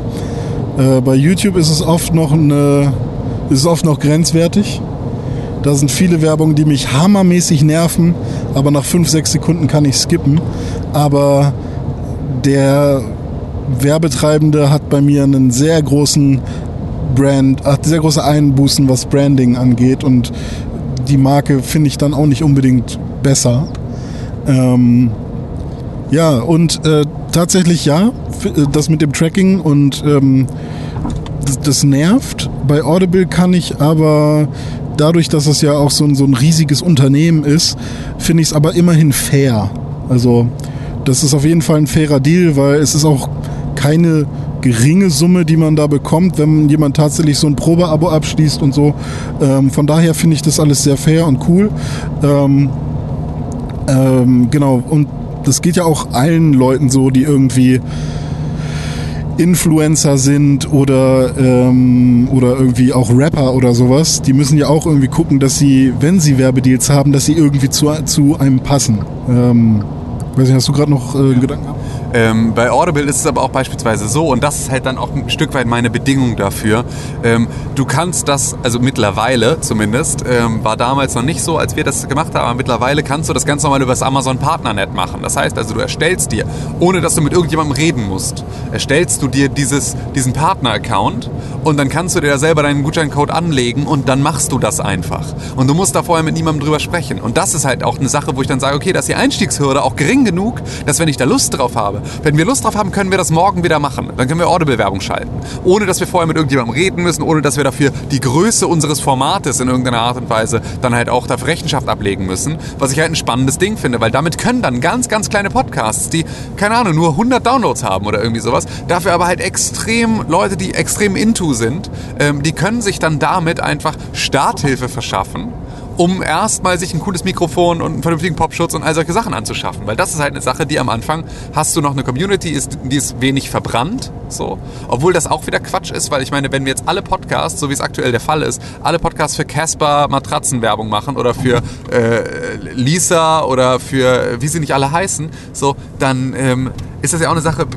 Äh, bei YouTube ist es oft noch eine, ist es oft noch grenzwertig. Da sind viele Werbungen, die mich hammermäßig nerven, aber nach 5, 6 Sekunden kann ich skippen. Aber der Werbetreibende hat bei mir einen sehr großen Brand, hat sehr große Einbußen, was Branding angeht und die Marke finde ich dann auch nicht unbedingt besser. Ähm, ja, und äh, tatsächlich ja, äh, das mit dem Tracking und ähm, das, das, nervt. Bei Audible kann ich aber dadurch, dass es ja auch so ein, so ein riesiges Unternehmen ist, finde ich es aber immerhin fair. Also das ist auf jeden Fall ein fairer Deal, weil es ist auch keine geringe Summe, die man da bekommt, wenn jemand tatsächlich so ein Probeabo abschließt und so. Ähm, von daher finde ich das alles sehr fair und cool. Ähm, ähm, genau, und das geht ja auch allen Leuten so, die irgendwie Influencer sind oder, ähm, oder irgendwie auch Rapper oder sowas, die müssen ja auch irgendwie gucken, dass sie, wenn sie Werbedeals haben, dass sie irgendwie zu, zu einem passen. Ähm, weiß nicht, hast du gerade noch äh, Gedanken gehabt? Ähm, bei Audible ist es aber auch beispielsweise so, und das ist halt dann auch ein Stück weit meine Bedingung dafür. Ähm, du kannst das, also mittlerweile zumindest, ähm, war damals noch nicht so, als wir das gemacht haben, aber mittlerweile kannst du das ganz normal über das Amazon Partnernet machen. Das heißt also, du erstellst dir, ohne dass du mit irgendjemandem reden musst, erstellst du dir dieses, diesen Partner-Account und dann kannst du dir da selber deinen Gutscheincode anlegen und dann machst du das einfach. Und du musst da vorher mit niemandem drüber sprechen. Und das ist halt auch eine Sache, wo ich dann sage, okay, dass die Einstiegshürde auch gering genug, dass wenn ich da Lust drauf habe, wenn wir Lust drauf haben, können wir das morgen wieder machen. Dann können wir Audible-Werbung schalten. Ohne, dass wir vorher mit irgendjemandem reden müssen, ohne, dass wir dafür die Größe unseres Formates in irgendeiner Art und Weise dann halt auch dafür Rechenschaft ablegen müssen. Was ich halt ein spannendes Ding finde, weil damit können dann ganz, ganz kleine Podcasts, die, keine Ahnung, nur 100 Downloads haben oder irgendwie sowas, dafür aber halt extrem, Leute, die extrem into sind, ähm, die können sich dann damit einfach Starthilfe verschaffen um erstmal sich ein cooles Mikrofon und einen vernünftigen Popschutz und all solche Sachen anzuschaffen. Weil das ist halt eine Sache, die am Anfang hast du noch eine Community, ist, die ist wenig verbrannt, so. Obwohl das auch wieder Quatsch ist, weil ich meine, wenn wir jetzt alle Podcasts, so wie es aktuell der Fall ist, alle Podcasts für Casper Matratzenwerbung machen oder für äh, Lisa oder für wie sie nicht alle heißen, so, dann ähm, ist das ja auch eine Sache,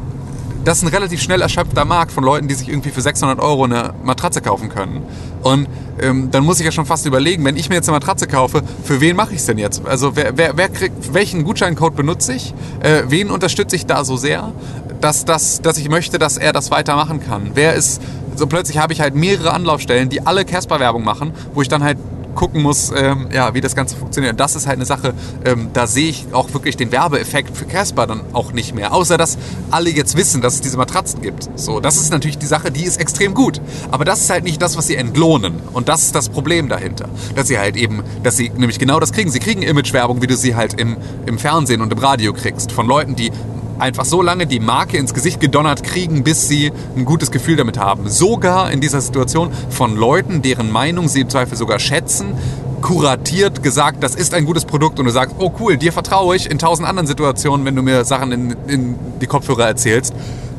das ist ein relativ schnell erschöpfter Markt von Leuten, die sich irgendwie für 600 Euro eine Matratze kaufen können. Und ähm, dann muss ich ja schon fast überlegen, wenn ich mir jetzt eine Matratze kaufe, für wen mache ich es denn jetzt? Also wer, wer, wer kriegt, welchen Gutscheincode benutze ich? Äh, wen unterstütze ich da so sehr, dass, dass, dass ich möchte, dass er das weitermachen kann? Wer ist, so plötzlich habe ich halt mehrere Anlaufstellen, die alle Casper-Werbung machen, wo ich dann halt gucken muss, ähm, ja, wie das Ganze funktioniert. Und das ist halt eine Sache, ähm, da sehe ich auch wirklich den Werbeeffekt für Casper dann auch nicht mehr. Außer, dass alle jetzt wissen, dass es diese Matratzen gibt. So, das ist natürlich die Sache, die ist extrem gut. Aber das ist halt nicht das, was sie entlohnen. Und das ist das Problem dahinter. Dass sie halt eben, dass sie nämlich genau das kriegen. Sie kriegen Imagewerbung, wie du sie halt im, im Fernsehen und im Radio kriegst. Von Leuten, die einfach so lange die Marke ins Gesicht gedonnert kriegen, bis sie ein gutes Gefühl damit haben. Sogar in dieser Situation von Leuten, deren Meinung sie im Zweifel sogar schätzen, kuratiert gesagt, das ist ein gutes Produkt und du sagst, oh cool, dir vertraue ich in tausend anderen Situationen, wenn du mir Sachen in, in die Kopfhörer erzählst.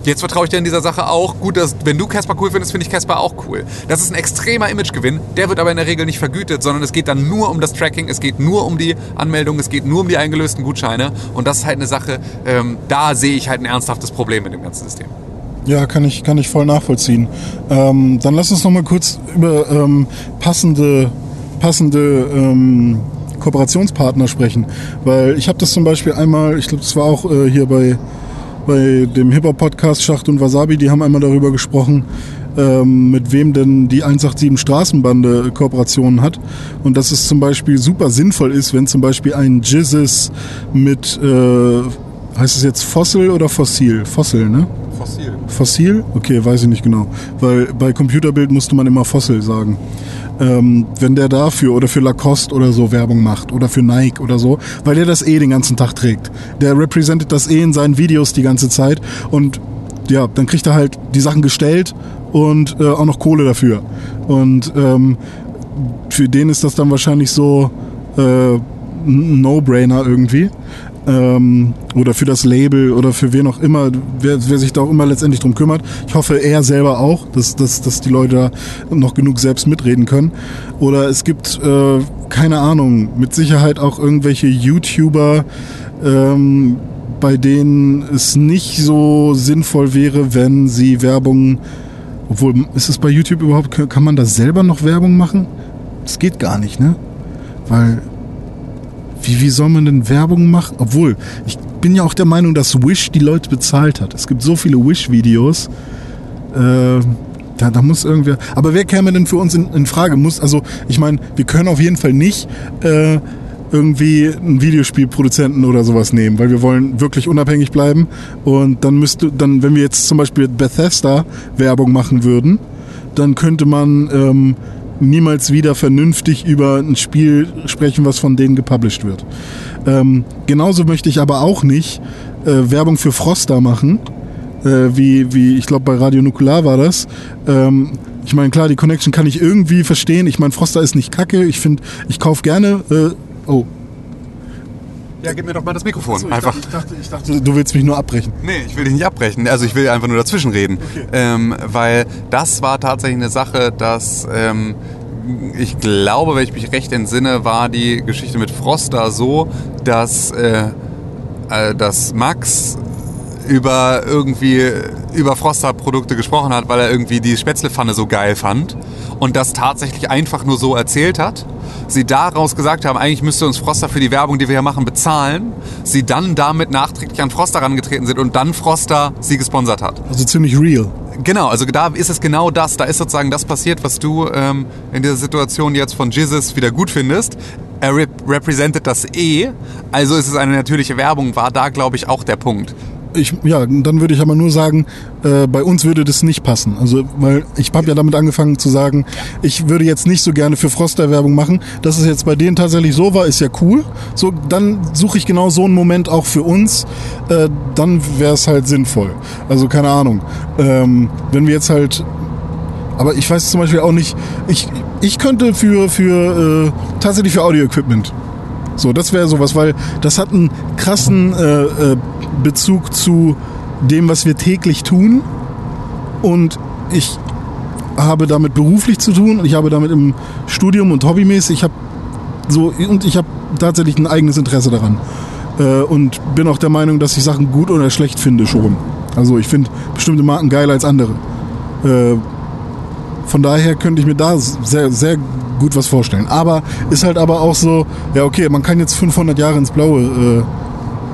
Jetzt vertraue ich dir in dieser Sache auch. Gut, dass, wenn du Casper cool findest, finde ich Casper auch cool. Das ist ein extremer Imagegewinn. Der wird aber in der Regel nicht vergütet, sondern es geht dann nur um das Tracking, es geht nur um die Anmeldung, es geht nur um die eingelösten Gutscheine. Und das ist halt eine Sache, ähm, da sehe ich halt ein ernsthaftes Problem mit dem ganzen System. Ja, kann ich, kann ich voll nachvollziehen. Ähm, dann lass uns noch mal kurz über ähm, passende, passende ähm, Kooperationspartner sprechen. Weil ich habe das zum Beispiel einmal, ich glaube, das war auch äh, hier bei bei dem Hip-Hop-Podcast Schacht und Wasabi, die haben einmal darüber gesprochen, ähm, mit wem denn die 187 Straßenbande Kooperationen hat. Und dass es zum Beispiel super sinnvoll ist, wenn zum Beispiel ein Jizzes mit, äh, heißt es jetzt Fossil oder Fossil? Fossil, ne? Fossil. Fossil? Okay, weiß ich nicht genau. Weil bei Computerbild musste man immer Fossil sagen ähm, wenn der dafür oder für Lacoste oder so Werbung macht oder für Nike oder so, weil der das eh den ganzen Tag trägt. Der repräsentiert das eh in seinen Videos die ganze Zeit und ja, dann kriegt er halt die Sachen gestellt und äh, auch noch Kohle dafür. Und ähm, für den ist das dann wahrscheinlich so äh, ein No-Brainer irgendwie ähm, oder für das Label oder für wen auch immer, wer, wer sich da auch immer letztendlich drum kümmert. Ich hoffe, er selber auch, dass, dass, dass die Leute da noch genug selbst mitreden können. Oder es gibt, äh, keine Ahnung, mit Sicherheit auch irgendwelche YouTuber, ähm, bei denen es nicht so sinnvoll wäre, wenn sie Werbung, obwohl, ist es bei YouTube überhaupt, kann man da selber noch Werbung machen? Das geht gar nicht, ne? Weil wie, wie soll man denn Werbung machen? Obwohl, ich bin ja auch der Meinung, dass Wish die Leute bezahlt hat. Es gibt so viele Wish-Videos. Äh, da, da muss irgendwer. Aber wer käme denn für uns in, in Frage? Muss, also, ich meine, wir können auf jeden Fall nicht äh, irgendwie einen Videospielproduzenten oder sowas nehmen, weil wir wollen wirklich unabhängig bleiben. Und dann müsste, dann, wenn wir jetzt zum Beispiel Bethesda Werbung machen würden, dann könnte man ähm, niemals wieder vernünftig über ein Spiel sprechen, was von denen gepublished wird. Ähm, genauso möchte ich aber auch nicht äh, Werbung für Froster machen, äh, wie, wie ich glaube bei Radio Nukular war das. Ähm, ich meine, klar, die Connection kann ich irgendwie verstehen. Ich meine, Froster ist nicht kacke. Ich finde, ich kaufe gerne. Äh, oh, ja, gib mir doch mal das Mikrofon. Achso, ich einfach. Dachte, ich, dachte, ich dachte, du willst mich nur abbrechen. Nee, ich will dich nicht abbrechen. Also ich will einfach nur dazwischen reden. Okay. Ähm, weil das war tatsächlich eine Sache, dass ähm, ich glaube, wenn ich mich recht entsinne, war die Geschichte mit Froster so, dass, äh, äh, dass Max über irgendwie über Froster-Produkte gesprochen hat, weil er irgendwie die Spätzlepfanne so geil fand und das tatsächlich einfach nur so erzählt hat. Sie daraus gesagt haben, eigentlich müsste uns Froster für die Werbung, die wir hier machen, bezahlen. Sie dann damit nachträglich an Froster herangetreten sind und dann Froster sie gesponsert hat. Also ziemlich real. Genau, also da ist es genau das. Da ist sozusagen das passiert, was du ähm, in dieser Situation jetzt von Jizzes wieder gut findest. Er rep represented das E, also ist es eine natürliche Werbung, war da, glaube ich, auch der Punkt ich, ja, dann würde ich aber nur sagen, äh, bei uns würde das nicht passen. Also, weil ich habe ja damit angefangen zu sagen, ich würde jetzt nicht so gerne für Froster Werbung machen. Dass es jetzt bei denen tatsächlich so war, ist ja cool. So, dann suche ich genau so einen Moment auch für uns. Äh, dann wäre es halt sinnvoll. Also keine Ahnung. Ähm, wenn wir jetzt halt aber ich weiß zum Beispiel auch nicht, ich, ich könnte für, für äh, tatsächlich für Audio-Equipment so, das wäre sowas, weil das hat einen krassen äh, äh, Bezug zu dem, was wir täglich tun. Und ich habe damit beruflich zu tun und ich habe damit im Studium und hobbymäßig. Ich habe so und ich habe tatsächlich ein eigenes Interesse daran äh, und bin auch der Meinung, dass ich Sachen gut oder schlecht finde schon. Also ich finde bestimmte Marken geiler als andere. Äh, von daher könnte ich mir da sehr, sehr gut was vorstellen. Aber ist halt aber auch so, ja okay, man kann jetzt 500 Jahre ins Blaue äh,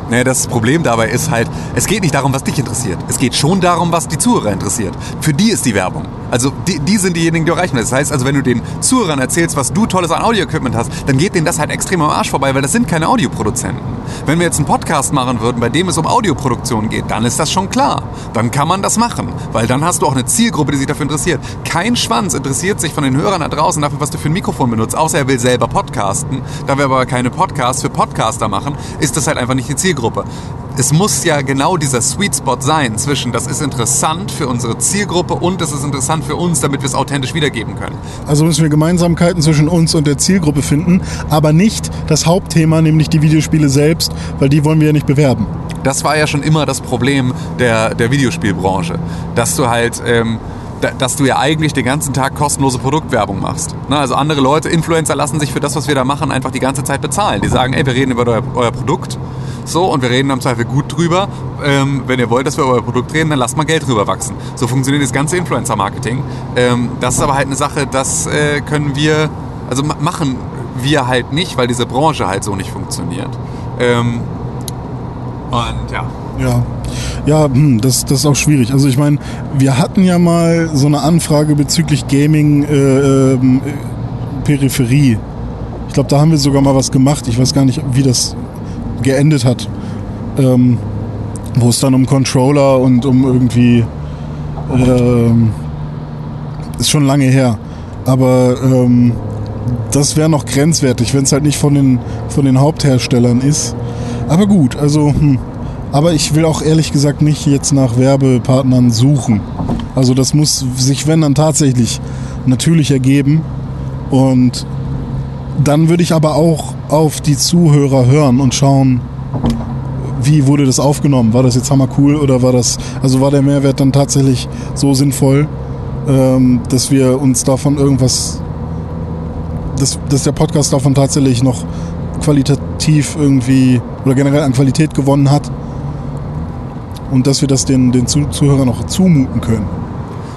naja, das Problem dabei ist halt, es geht nicht darum, was dich interessiert. Es geht schon darum, was die Zuhörer interessiert. Für die ist die Werbung. Also die, die sind diejenigen, die erreichen. Das heißt also, wenn du den Zuhörern erzählst, was du tolles an Audio-Equipment hast, dann geht denen das halt extrem am Arsch vorbei, weil das sind keine Audioproduzenten. Wenn wir jetzt einen Podcast machen würden, bei dem es um Audioproduktion geht, dann ist das schon klar. Dann kann man das machen, weil dann hast du auch eine Zielgruppe, die sich dafür interessiert. Kein Schwanz interessiert sich von den Hörern da draußen dafür, was du für ein Mikrofon benutzt, außer er will selber podcasten. Da wir aber keine Podcasts für Podcaster machen, ist das halt einfach nicht die Zielgruppe es muss ja genau dieser Sweet Spot sein zwischen, das ist interessant für unsere Zielgruppe und das ist interessant für uns, damit wir es authentisch wiedergeben können. Also müssen wir Gemeinsamkeiten zwischen uns und der Zielgruppe finden, aber nicht das Hauptthema, nämlich die Videospiele selbst, weil die wollen wir ja nicht bewerben. Das war ja schon immer das Problem der, der Videospielbranche, dass du halt... Ähm, dass du ja eigentlich den ganzen Tag kostenlose Produktwerbung machst. Also andere Leute, Influencer lassen sich für das, was wir da machen, einfach die ganze Zeit bezahlen. Die sagen, ey, wir reden über euer Produkt so, und wir reden am Zweifel gut drüber. Ähm, wenn ihr wollt, dass wir über euer Produkt reden, dann lasst mal Geld drüber wachsen. So funktioniert das ganze Influencer-Marketing. Ähm, das ist aber halt eine Sache, das äh, können wir, also machen wir halt nicht, weil diese Branche halt so nicht funktioniert. Ähm, und ja. Ja, ja hm, das, das ist auch schwierig. Also ich meine, wir hatten ja mal so eine Anfrage bezüglich Gaming äh, äh, Peripherie. Ich glaube, da haben wir sogar mal was gemacht. Ich weiß gar nicht, wie das geendet hat. Ähm, wo es dann um Controller und um irgendwie. Ähm, ist schon lange her. Aber ähm, das wäre noch grenzwertig, wenn es halt nicht von den, von den Hauptherstellern ist. Aber gut, also. Hm. Aber ich will auch ehrlich gesagt nicht jetzt nach Werbepartnern suchen. Also das muss sich, wenn dann tatsächlich natürlich ergeben. Und dann würde ich aber auch auf die Zuhörer hören und schauen, wie wurde das aufgenommen? War das jetzt hammer cool oder war das, also war der Mehrwert dann tatsächlich so sinnvoll, ähm, dass wir uns davon irgendwas, dass, dass der Podcast davon tatsächlich noch qualitativ irgendwie oder generell an Qualität gewonnen hat und dass wir das den, den Zuhörern noch zumuten können.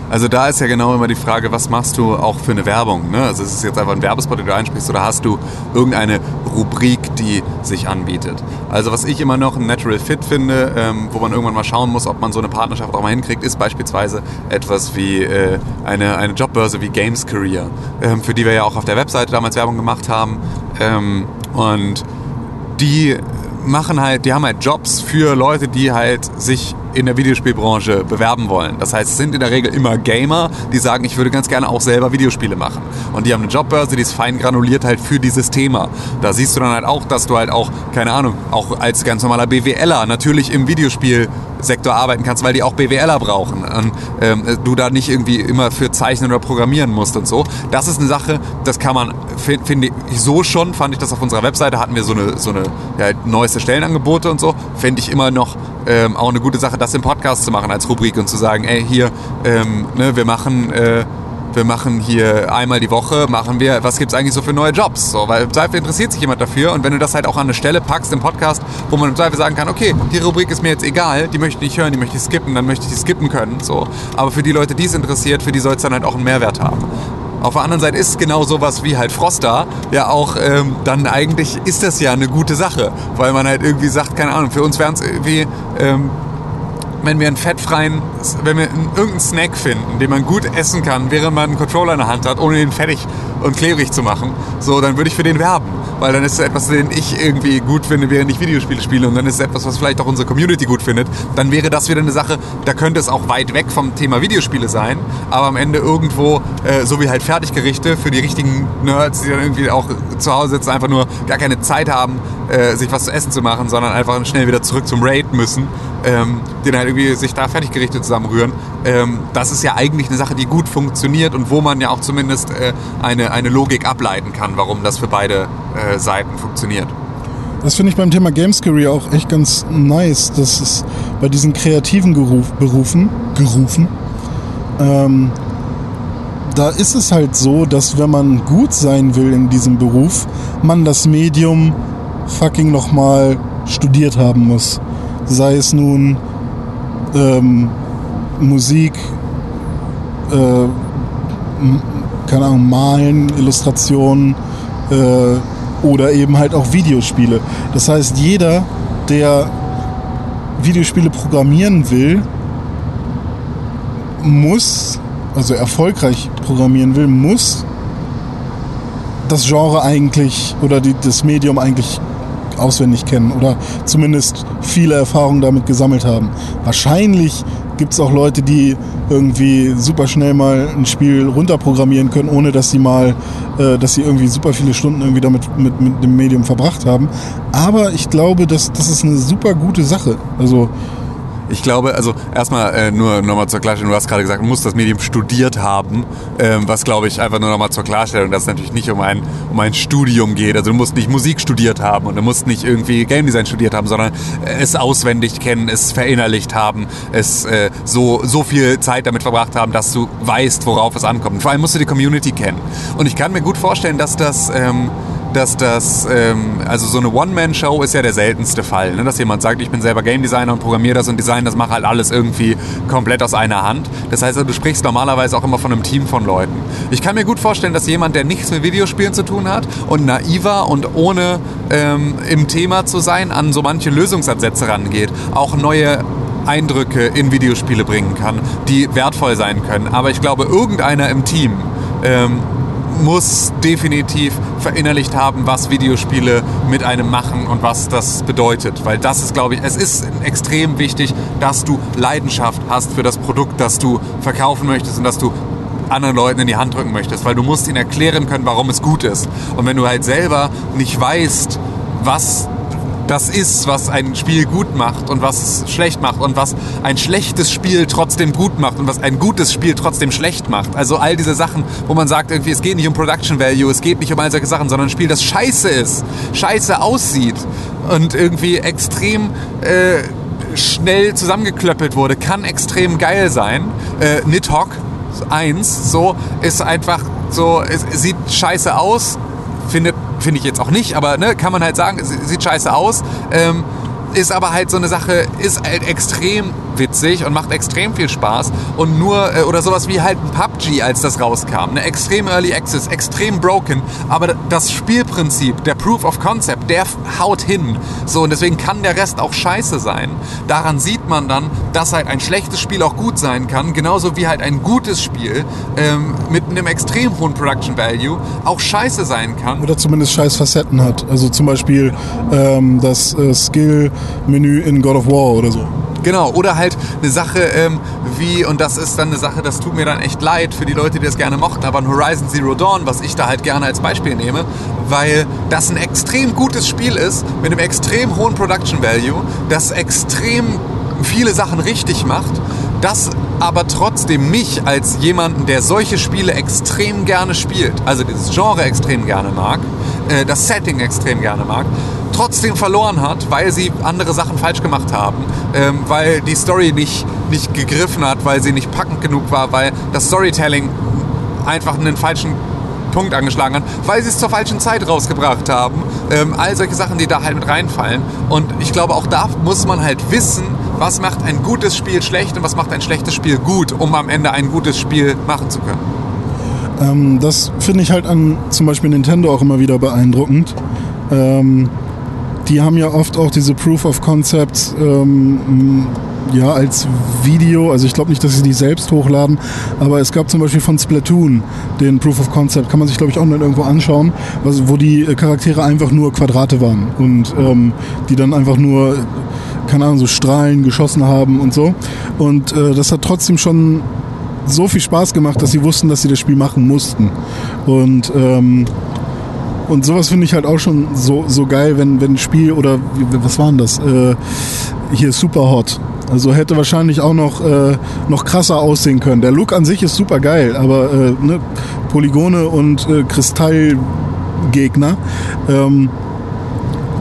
Also da ist ja genau immer die Frage, was machst du auch für eine Werbung? Ne? Also ist es jetzt einfach ein Werbespot, den du einsprichst, oder hast du irgendeine Rubrik, die sich anbietet? Also was ich immer noch ein Natural Fit finde, ähm, wo man irgendwann mal schauen muss, ob man so eine Partnerschaft auch mal hinkriegt, ist beispielsweise etwas wie äh, eine, eine Jobbörse wie Games Career, ähm, für die wir ja auch auf der Webseite damals Werbung gemacht haben. Ähm, und die machen halt, die haben halt Jobs für Leute, die halt sich in der Videospielbranche bewerben wollen. Das heißt, es sind in der Regel immer Gamer, die sagen, ich würde ganz gerne auch selber Videospiele machen. Und die haben eine Jobbörse, die ist fein granuliert halt für dieses Thema. Da siehst du dann halt auch, dass du halt auch, keine Ahnung, auch als ganz normaler BWLer natürlich im Videospielsektor arbeiten kannst, weil die auch BWLer brauchen. Und ähm, du da nicht irgendwie immer für zeichnen oder programmieren musst und so. Das ist eine Sache, das kann man, finde ich so schon, fand ich das auf unserer Webseite, hatten wir so eine, so eine ja, neueste Stellenangebote und so, fände ich immer noch ähm, auch eine gute Sache, das im Podcast zu machen als Rubrik und zu sagen, ey, hier, ähm, ne, wir machen äh, wir machen hier einmal die Woche, machen wir, was gibt es eigentlich so für neue Jobs? So, weil im Zweifel interessiert sich jemand dafür und wenn du das halt auch an eine Stelle packst im Podcast, wo man im Zweifel sagen kann, okay, die Rubrik ist mir jetzt egal, die möchte ich nicht hören, die möchte ich skippen, dann möchte ich die skippen können. So. Aber für die Leute, die es interessiert, für die soll es dann halt auch einen Mehrwert haben. Auf der anderen Seite ist genau sowas wie halt Froster ja auch ähm, dann eigentlich ist das ja eine gute Sache, weil man halt irgendwie sagt, keine Ahnung, für uns wären es irgendwie ähm, wenn wir einen fettfreien, wenn wir irgendeinen Snack finden, den man gut essen kann, während man einen Controller in der Hand hat, ohne ihn fettig und klebrig zu machen, so, dann würde ich für den werben. Weil dann ist es etwas, den ich irgendwie gut finde, während ich Videospiele spiele. Und dann ist es etwas, was vielleicht auch unsere Community gut findet. Dann wäre das wieder eine Sache, da könnte es auch weit weg vom Thema Videospiele sein, aber am Ende irgendwo, äh, so wie halt Fertiggerichte für die richtigen Nerds, die dann irgendwie auch zu Hause sitzen, einfach nur gar keine Zeit haben, äh, sich was zu essen zu machen, sondern einfach schnell wieder zurück zum Raid müssen, ähm, dann halt irgendwie sich da Fertiggerichte zusammenrühren. Ähm, das ist ja eigentlich eine Sache, die gut funktioniert und wo man ja auch zumindest äh, eine, eine Logik ableiten kann, warum das für beide äh, Seiten funktioniert. Das finde ich beim Thema Gamescary auch echt ganz nice, dass es bei diesen kreativen Geruf, Berufen, gerufen, ähm, da ist es halt so, dass wenn man gut sein will in diesem Beruf, man das Medium fucking nochmal studiert haben muss. Sei es nun ähm, Musik, äh, keine Ahnung, Malen, Illustrationen äh, oder eben halt auch Videospiele. Das heißt, jeder, der Videospiele programmieren will, muss, also erfolgreich programmieren will, muss das Genre eigentlich oder die, das Medium eigentlich auswendig kennen oder zumindest viele Erfahrungen damit gesammelt haben. Wahrscheinlich gibt es auch Leute, die irgendwie super schnell mal ein Spiel runterprogrammieren können, ohne dass sie mal, äh, dass sie irgendwie super viele Stunden irgendwie damit mit, mit dem Medium verbracht haben. Aber ich glaube, dass das ist eine super gute Sache. Also ich glaube, also erstmal äh, nur nochmal zur Klarstellung, du hast gerade gesagt, man muss das Medium studiert haben, ähm, was glaube ich einfach nur nochmal zur Klarstellung, dass es natürlich nicht um ein, um ein Studium geht. Also du musst nicht Musik studiert haben und du musst nicht irgendwie Game Design studiert haben, sondern es auswendig kennen, es verinnerlicht haben, es äh, so, so viel Zeit damit verbracht haben, dass du weißt, worauf es ankommt. Und vor allem musst du die Community kennen. Und ich kann mir gut vorstellen, dass das... Ähm, dass das, ähm, also so eine One-Man-Show ist ja der seltenste Fall, ne? dass jemand sagt, ich bin selber Game Designer und programmiere das und design, das mache halt alles irgendwie komplett aus einer Hand. Das heißt, du sprichst normalerweise auch immer von einem Team von Leuten. Ich kann mir gut vorstellen, dass jemand, der nichts mit Videospielen zu tun hat und naiver und ohne ähm, im Thema zu sein, an so manche Lösungsansätze rangeht, auch neue Eindrücke in Videospiele bringen kann, die wertvoll sein können. Aber ich glaube, irgendeiner im Team ähm, muss definitiv verinnerlicht haben, was Videospiele mit einem machen und was das bedeutet. Weil das ist, glaube ich, es ist extrem wichtig, dass du Leidenschaft hast für das Produkt, das du verkaufen möchtest und dass du anderen Leuten in die Hand drücken möchtest, weil du musst ihnen erklären können, warum es gut ist. Und wenn du halt selber nicht weißt, was das ist, was ein Spiel gut macht und was es schlecht macht und was ein schlechtes Spiel trotzdem gut macht und was ein gutes Spiel trotzdem schlecht macht. Also all diese Sachen, wo man sagt, irgendwie, es geht nicht um Production Value, es geht nicht um all solche Sachen, sondern ein Spiel, das scheiße ist, scheiße aussieht und irgendwie extrem äh, schnell zusammengeklöppelt wurde, kann extrem geil sein. Äh, Nidhogg 1, so, ist einfach so, es sieht scheiße aus, finde ich jetzt auch nicht, aber ne, kann man halt sagen, sieht scheiße aus. Ähm, ist aber halt so eine Sache, ist halt extrem witzig und macht extrem viel Spaß. Und nur, äh, oder sowas wie halt ein PUBG, als das rauskam. Eine extrem Early Access, extrem broken. Aber das Spielprinzip, der Proof of Concept, der haut hin. So, und deswegen kann der Rest auch scheiße sein. Daran sieht man dann, dass halt ein schlechtes Spiel auch gut sein kann. Genauso wie halt ein gutes Spiel ähm, mit einem extrem hohen Production Value auch scheiße sein kann. Oder zumindest scheiß Facetten hat. Also zum Beispiel ähm, das äh, Skill-Menü in God of War oder so. Genau, oder halt eine Sache ähm, wie, und das ist dann eine Sache, das tut mir dann echt leid für die Leute, die das gerne mochten, aber ein Horizon Zero Dawn, was ich da halt gerne als Beispiel nehme, weil das ein extrem gutes Spiel ist, mit einem extrem hohen Production Value, das extrem viele Sachen richtig macht, das aber trotzdem mich als jemanden, der solche Spiele extrem gerne spielt, also dieses Genre extrem gerne mag, äh, das Setting extrem gerne mag, trotzdem verloren hat, weil sie andere Sachen falsch gemacht haben, ähm, weil die Story nicht, nicht gegriffen hat, weil sie nicht packend genug war, weil das Storytelling einfach einen falschen Punkt angeschlagen hat, weil sie es zur falschen Zeit rausgebracht haben. Ähm, all solche Sachen, die da halt mit reinfallen. Und ich glaube, auch da muss man halt wissen, was macht ein gutes Spiel schlecht und was macht ein schlechtes Spiel gut, um am Ende ein gutes Spiel machen zu können. Ähm, das finde ich halt an zum Beispiel Nintendo auch immer wieder beeindruckend. Ähm, die haben ja oft auch diese Proof of Concepts ähm, ja, als Video. Also ich glaube nicht, dass sie die selbst hochladen, aber es gab zum Beispiel von Splatoon den Proof of Concept, kann man sich glaube ich auch noch irgendwo anschauen, was, wo die Charaktere einfach nur Quadrate waren und ähm, die dann einfach nur, keine Ahnung, so Strahlen geschossen haben und so. Und äh, das hat trotzdem schon so viel Spaß gemacht, dass sie wussten, dass sie das Spiel machen mussten. Und ähm, und sowas finde ich halt auch schon so, so geil, wenn, wenn ein Spiel oder was war denn das? Äh, hier Super Hot. Also hätte wahrscheinlich auch noch, äh, noch krasser aussehen können. Der Look an sich ist super geil, aber äh, ne, Polygone und äh, Kristallgegner. Ähm,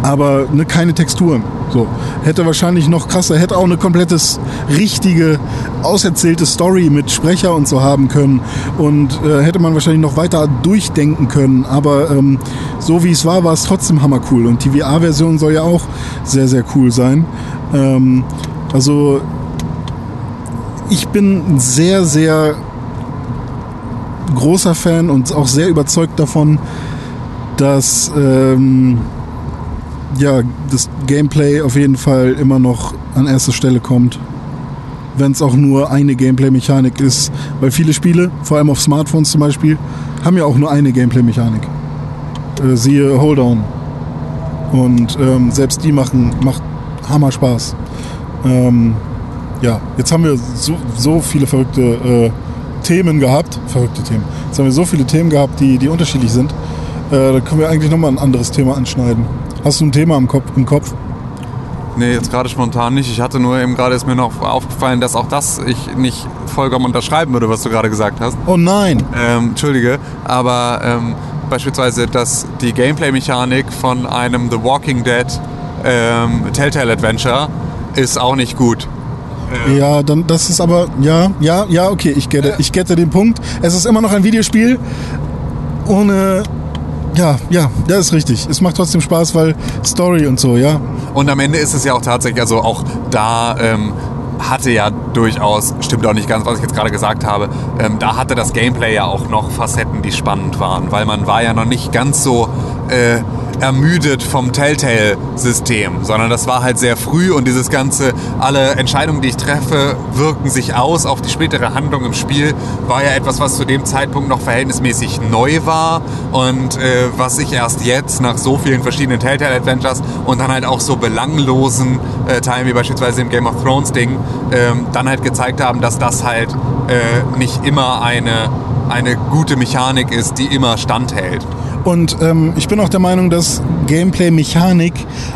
aber ne, keine Texturen. So. Hätte wahrscheinlich noch krasser, hätte auch eine komplettes richtige, auserzählte Story mit Sprecher und so haben können. Und äh, hätte man wahrscheinlich noch weiter durchdenken können. Aber ähm, so wie es war, war es trotzdem hammercool. Und die VR-Version soll ja auch sehr, sehr cool sein. Ähm, also ich bin sehr, sehr großer Fan und auch sehr überzeugt davon, dass ähm, ja, das Gameplay auf jeden Fall immer noch an erster Stelle kommt. Wenn es auch nur eine Gameplay-Mechanik ist. Weil viele Spiele, vor allem auf Smartphones zum Beispiel, haben ja auch nur eine Gameplay-Mechanik. Äh, siehe Hold On. Und ähm, selbst die machen, macht Hammer Spaß. Ähm, ja, jetzt haben wir so, so viele verrückte äh, Themen gehabt. Verrückte Themen. Jetzt haben wir so viele Themen gehabt, die, die unterschiedlich sind. Äh, da können wir eigentlich nochmal ein anderes Thema anschneiden. Hast du ein Thema im Kopf? Im Kopf? Nee, jetzt gerade spontan nicht. Ich hatte nur eben gerade ist mir noch aufgefallen, dass auch das ich nicht vollkommen unterschreiben würde, was du gerade gesagt hast. Oh nein! Ähm, Entschuldige, aber ähm, beispielsweise, dass die Gameplay-Mechanik von einem The Walking Dead ähm, Telltale Adventure ist auch nicht gut. Ähm. Ja, dann das ist aber ja, ja, ja, okay, ich gette, ich gette den Punkt. Es ist immer noch ein Videospiel ohne ja, ja, das ist richtig. Es macht trotzdem Spaß, weil Story und so, ja. Und am Ende ist es ja auch tatsächlich, also auch da ähm, hatte ja durchaus, stimmt auch nicht ganz, was ich jetzt gerade gesagt habe, ähm, da hatte das Gameplay ja auch noch Facetten, die spannend waren, weil man war ja noch nicht ganz so äh, ermüdet vom Telltale-System, sondern das war halt sehr früh und dieses ganze, alle Entscheidungen, die ich treffe, wirken sich aus auf die spätere Handlung im Spiel, war ja etwas, was zu dem Zeitpunkt noch verhältnismäßig neu war und äh, was ich erst jetzt nach so vielen verschiedenen Telltale-Adventures und dann halt auch so belanglosen äh, Teilen wie beispielsweise im Game of Thrones-Ding ähm, dann halt gezeigt haben, dass das halt äh, nicht immer eine, eine gute Mechanik ist, die immer standhält. Und ähm, ich bin auch der Meinung, dass Gameplay-Mechanik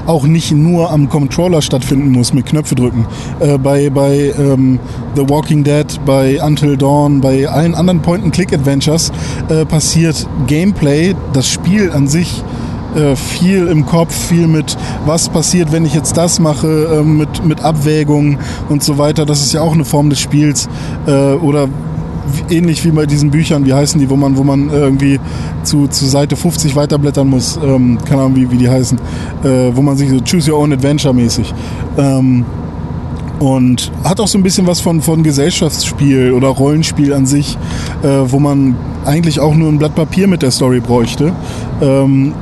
auch nicht nur am Controller stattfinden muss mit Knöpfe drücken. Äh, bei bei ähm, The Walking Dead, bei Until Dawn, bei allen anderen Point-and-Click-Adventures äh, passiert Gameplay, das Spiel an sich, äh, viel im Kopf, viel mit, was passiert, wenn ich jetzt das mache, äh, mit, mit Abwägungen und so weiter. Das ist ja auch eine Form des Spiels. Äh, oder ähnlich wie bei diesen Büchern, wie heißen die, wo man, wo man irgendwie zu, zu Seite 50 weiterblättern muss, ähm, keine Ahnung, wie, wie die heißen, äh, wo man sich so Choose Your Own Adventure mäßig. Ähm, und hat auch so ein bisschen was von, von Gesellschaftsspiel oder Rollenspiel an sich, äh, wo man eigentlich auch nur ein Blatt Papier mit der Story bräuchte. Ähm,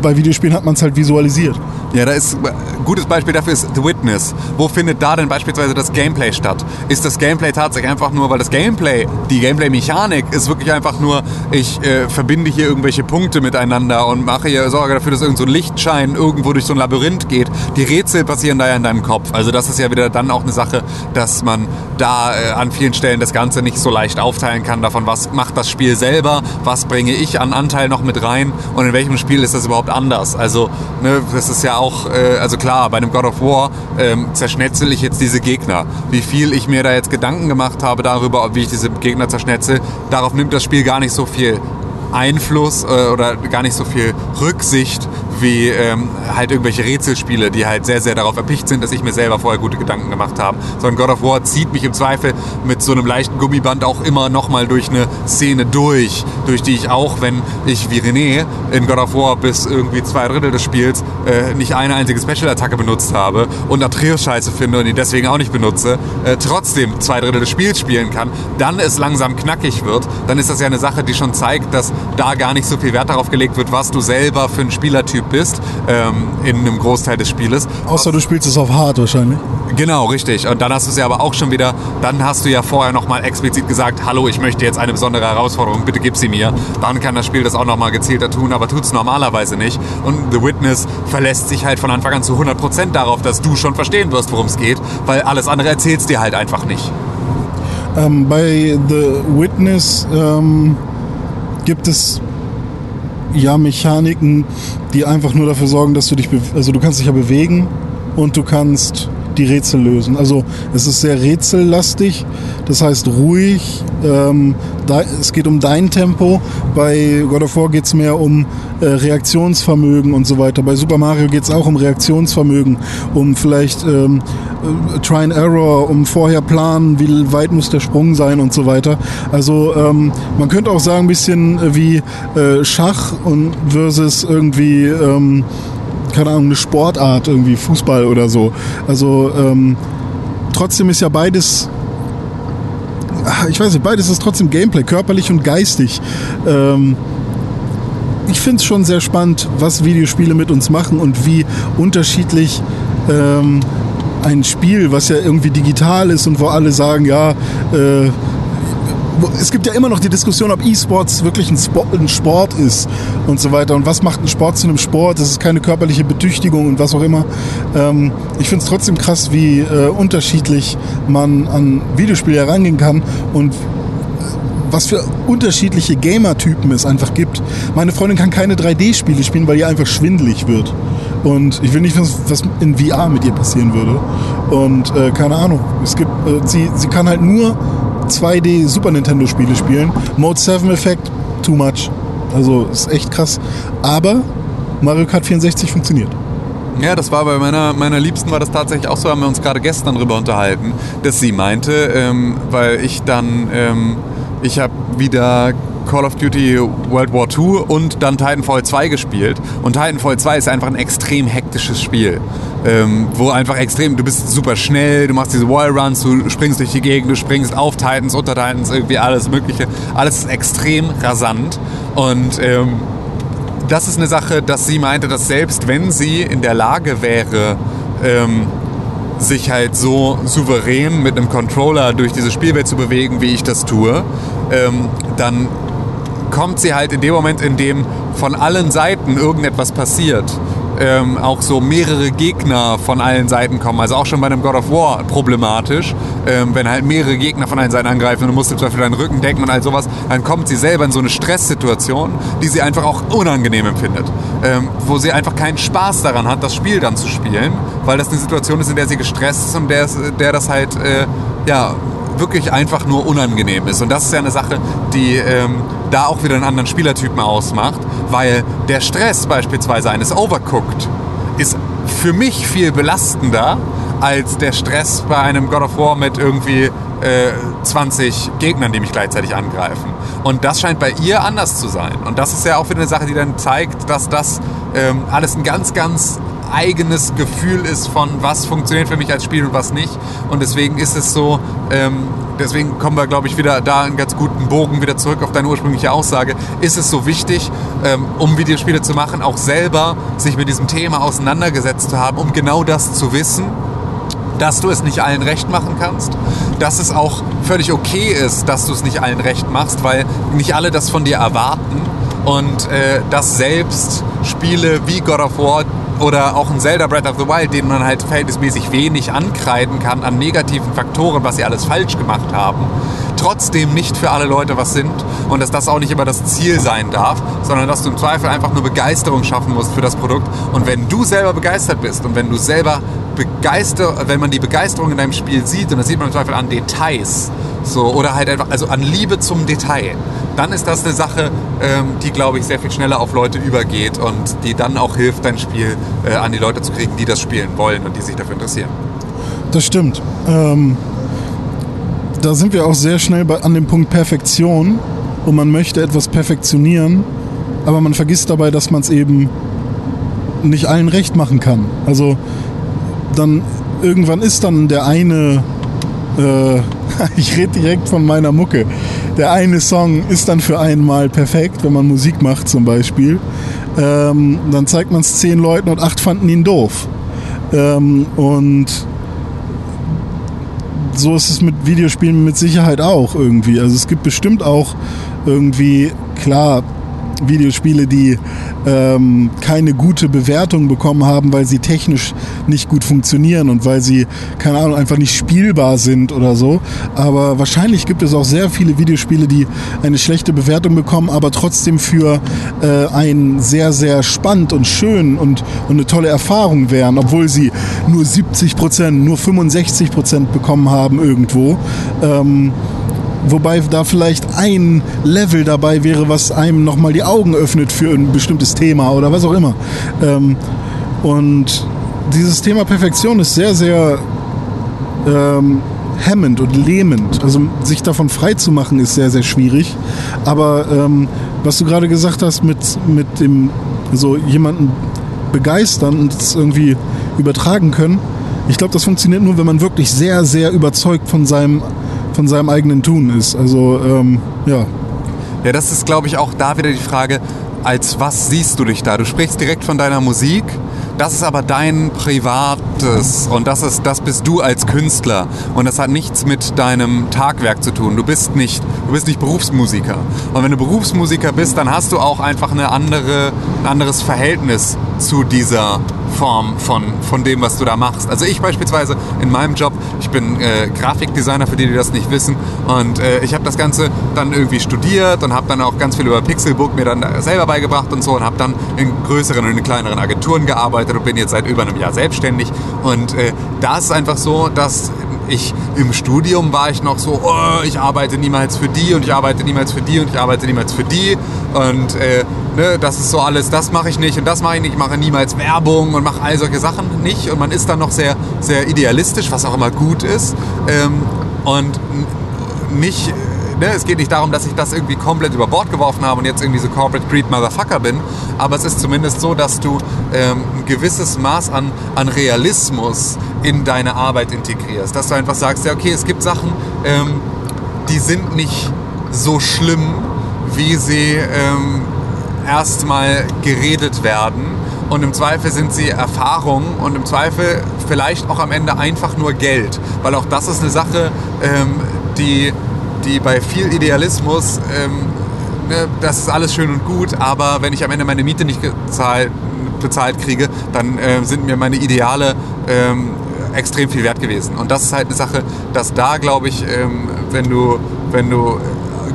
bei Videospielen hat man es halt visualisiert. Ja, da ist ein gutes Beispiel dafür ist The Witness. Wo findet da denn beispielsweise das Gameplay statt? Ist das Gameplay tatsächlich einfach nur, weil das Gameplay, die Gameplay-Mechanik ist wirklich einfach nur, ich äh, verbinde hier irgendwelche Punkte miteinander und mache hier, sorge dafür, dass irgend so ein Lichtschein irgendwo durch so ein Labyrinth geht. Die Rätsel passieren da ja in deinem Kopf. Also das ist ja wieder dann auch eine Sache, dass man da äh, an vielen Stellen das Ganze nicht so leicht aufteilen kann davon, was macht das Spiel selber, was bringe ich an Anteil noch mit rein und in welchem Spiel ist das überhaupt anders. Also ne, das ist ja auch, äh, also klar, bei einem God of War ähm, zerschnetzel ich jetzt diese Gegner. Wie viel ich mir da jetzt Gedanken gemacht habe darüber, wie ich diese Gegner zerschnetzel, darauf nimmt das Spiel gar nicht so viel Einfluss äh, oder gar nicht so viel Rücksicht, wie ähm, halt irgendwelche Rätselspiele, die halt sehr, sehr darauf erpicht sind, dass ich mir selber vorher gute Gedanken gemacht habe. Sondern God of War zieht mich im Zweifel mit so einem leichten Gummiband auch immer nochmal durch eine Szene durch, durch die ich auch, wenn ich wie René in God of War bis irgendwie zwei Drittel des Spiels äh, nicht eine einzige Special-Attacke benutzt habe und Atreus scheiße finde und ihn deswegen auch nicht benutze, äh, trotzdem zwei Drittel des Spiels spielen kann, dann es langsam knackig wird, dann ist das ja eine Sache, die schon zeigt, dass da gar nicht so viel Wert darauf gelegt wird, was du selber für ein Spielertyp bist ähm, in einem Großteil des Spieles. Außer du spielst es auf hart wahrscheinlich. Genau, richtig. Und dann hast du es ja aber auch schon wieder, dann hast du ja vorher nochmal explizit gesagt, hallo, ich möchte jetzt eine besondere Herausforderung, bitte gib sie mir. Dann kann das Spiel das auch nochmal gezielter tun, aber tut es normalerweise nicht. Und The Witness verlässt sich halt von Anfang an zu 100% darauf, dass du schon verstehen wirst, worum es geht, weil alles andere erzählst dir halt einfach nicht. Ähm, bei The Witness ähm, gibt es ja Mechaniken, die einfach nur dafür sorgen, dass du dich, also du kannst dich ja bewegen und du kannst die Rätsel lösen. Also es ist sehr rätsellastig, das heißt ruhig. Ähm, da, es geht um dein Tempo. Bei God of War geht es mehr um äh, Reaktionsvermögen und so weiter. Bei Super Mario geht es auch um Reaktionsvermögen, um vielleicht ähm, äh, Try and Error, um vorher planen, wie weit muss der Sprung sein und so weiter. Also ähm, man könnte auch sagen, ein bisschen wie äh, Schach und versus irgendwie ähm, keine Ahnung, eine Sportart, irgendwie Fußball oder so. Also ähm, trotzdem ist ja beides, ich weiß nicht, beides ist trotzdem Gameplay, körperlich und geistig. Ähm, ich finde es schon sehr spannend, was Videospiele mit uns machen und wie unterschiedlich ähm, ein Spiel, was ja irgendwie digital ist und wo alle sagen, ja, äh, es gibt ja immer noch die Diskussion, ob E-Sports wirklich ein Sport, ein Sport, ist und so weiter. Und was macht ein Sport zu einem Sport? Das ist keine körperliche Betüchtigung und was auch immer. Ähm, ich finde es trotzdem krass, wie äh, unterschiedlich man an Videospiele herangehen kann und was für unterschiedliche Gamer-Typen es einfach gibt. Meine Freundin kann keine 3D-Spiele spielen, weil ihr einfach schwindelig wird. Und ich will nicht wissen, was in VR mit ihr passieren würde. Und äh, keine Ahnung. Es gibt, äh, sie, sie kann halt nur 2D Super Nintendo Spiele spielen. Mode 7 Effekt, too much. Also ist echt krass. Aber Mario Kart 64 funktioniert. Ja, das war bei meiner, meiner Liebsten war das tatsächlich auch so, haben wir uns gerade gestern darüber unterhalten, dass sie meinte, ähm, weil ich dann, ähm, ich habe wieder Call of Duty World War II und dann Titanfall 2 gespielt. Und Titanfall 2 ist einfach ein extrem hektisches Spiel. Ähm, wo einfach extrem, du bist super schnell, du machst diese Wallruns, du springst durch die Gegend, du springst auf Titans, unter Titans, irgendwie alles Mögliche. Alles ist extrem rasant. Und ähm, das ist eine Sache, dass sie meinte, dass selbst wenn sie in der Lage wäre, ähm, sich halt so souverän mit einem Controller durch diese Spielwelt zu bewegen, wie ich das tue, ähm, dann kommt sie halt in dem Moment, in dem von allen Seiten irgendetwas passiert, ähm, auch so mehrere Gegner von allen Seiten kommen. Also auch schon bei einem God of War problematisch, ähm, wenn halt mehrere Gegner von allen Seiten angreifen und du musst zum Beispiel deinen Rücken decken und all sowas, dann kommt sie selber in so eine Stresssituation, die sie einfach auch unangenehm empfindet. Ähm, wo sie einfach keinen Spaß daran hat, das Spiel dann zu spielen, weil das eine Situation ist, in der sie gestresst ist und der, der das halt, äh, ja, wirklich einfach nur unangenehm ist. Und das ist ja eine Sache, die ähm, da auch wieder einen anderen Spielertypen ausmacht, weil der Stress beispielsweise eines Overcooked ist für mich viel belastender als der Stress bei einem God of War mit irgendwie äh, 20 Gegnern, die mich gleichzeitig angreifen. Und das scheint bei ihr anders zu sein. Und das ist ja auch wieder eine Sache, die dann zeigt, dass das ähm, alles ein ganz, ganz eigenes Gefühl ist von, was funktioniert für mich als Spiel und was nicht. Und deswegen ist es so, ähm, deswegen kommen wir, glaube ich, wieder da einen ganz guten Bogen wieder zurück auf deine ursprüngliche Aussage. Ist es so wichtig, ähm, um Videospiele zu machen, auch selber sich mit diesem Thema auseinandergesetzt zu haben, um genau das zu wissen? dass du es nicht allen recht machen kannst, dass es auch völlig okay ist, dass du es nicht allen recht machst, weil nicht alle das von dir erwarten und äh, dass selbst Spiele wie God of War oder auch ein Zelda Breath of the Wild, denen man halt verhältnismäßig wenig ankreiden kann an negativen Faktoren, was sie alles falsch gemacht haben, trotzdem nicht für alle Leute was sind und dass das auch nicht immer das Ziel sein darf, sondern dass du im Zweifel einfach nur Begeisterung schaffen musst für das Produkt. Und wenn du selber begeistert bist und wenn du selber begeistert, wenn man die Begeisterung in deinem Spiel sieht, und das sieht man im Zweifel an Details, so, oder halt einfach, also an Liebe zum Detail, dann ist das eine Sache, ähm, die, glaube ich, sehr viel schneller auf Leute übergeht und die dann auch hilft, dein Spiel äh, an die Leute zu kriegen, die das spielen wollen und die sich dafür interessieren. Das stimmt. Ähm, da sind wir auch sehr schnell bei, an dem Punkt Perfektion und man möchte etwas perfektionieren, aber man vergisst dabei, dass man es eben nicht allen recht machen kann. Also dann irgendwann ist dann der eine, äh, ich rede direkt von meiner Mucke, der eine Song ist dann für einmal perfekt, wenn man Musik macht zum Beispiel. Ähm, dann zeigt man es zehn Leuten und acht fanden ihn doof. Ähm, und so ist es mit Videospielen mit Sicherheit auch irgendwie. Also es gibt bestimmt auch irgendwie, klar, Videospiele, die ähm, keine gute Bewertung bekommen haben, weil sie technisch nicht gut funktionieren und weil sie, keine Ahnung, einfach nicht spielbar sind oder so. Aber wahrscheinlich gibt es auch sehr viele Videospiele, die eine schlechte Bewertung bekommen, aber trotzdem für äh, ein sehr, sehr spannend und schön und, und eine tolle Erfahrung wären, obwohl sie nur 70 Prozent, nur 65 Prozent bekommen haben irgendwo. Ähm, Wobei da vielleicht ein Level dabei wäre, was einem nochmal die Augen öffnet für ein bestimmtes Thema oder was auch immer. Ähm, und dieses Thema Perfektion ist sehr, sehr ähm, hemmend und lähmend. Also sich davon frei zu machen ist sehr, sehr schwierig. Aber ähm, was du gerade gesagt hast mit, mit dem so jemanden begeistern und es irgendwie übertragen können, ich glaube, das funktioniert nur, wenn man wirklich sehr, sehr überzeugt von seinem von seinem eigenen Tun ist. Also ähm, ja. Ja, das ist, glaube ich, auch da wieder die Frage, als was siehst du dich da? Du sprichst direkt von deiner Musik, das ist aber dein Privates und das, ist, das bist du als Künstler und das hat nichts mit deinem Tagwerk zu tun. Du bist nicht, du bist nicht Berufsmusiker. Und wenn du Berufsmusiker bist, dann hast du auch einfach eine andere, ein anderes Verhältnis zu dieser Form von, von dem, was du da machst. Also ich beispielsweise in meinem Job, ich bin äh, Grafikdesigner, für die, die das nicht wissen. Und äh, ich habe das Ganze dann irgendwie studiert und habe dann auch ganz viel über Pixelbook mir dann selber beigebracht und so und habe dann in größeren und in kleineren Agenturen gearbeitet und bin jetzt seit über einem Jahr selbstständig. Und äh, da ist es einfach so, dass ich im Studium war ich noch so, oh, ich arbeite niemals für die und ich arbeite niemals für die und ich arbeite niemals für die. Und äh, ne, das ist so alles, das mache ich nicht und das mache ich nicht, ich mache niemals Werbung und mache all solche Sachen nicht. Und man ist dann noch sehr, sehr idealistisch, was auch immer gut ist. Ähm, und nicht Ne, es geht nicht darum, dass ich das irgendwie komplett über Bord geworfen habe und jetzt irgendwie so Corporate Greed Motherfucker bin, aber es ist zumindest so, dass du ähm, ein gewisses Maß an, an Realismus in deine Arbeit integrierst. Dass du einfach sagst, ja okay, es gibt Sachen, ähm, die sind nicht so schlimm, wie sie ähm, erstmal geredet werden. Und im Zweifel sind sie Erfahrungen und im Zweifel vielleicht auch am Ende einfach nur Geld. Weil auch das ist eine Sache, ähm, die die bei viel Idealismus, ähm, ne, das ist alles schön und gut, aber wenn ich am Ende meine Miete nicht gezahlt, bezahlt kriege, dann äh, sind mir meine Ideale ähm, extrem viel wert gewesen. Und das ist halt eine Sache, dass da, glaube ich, ähm, wenn du, wenn du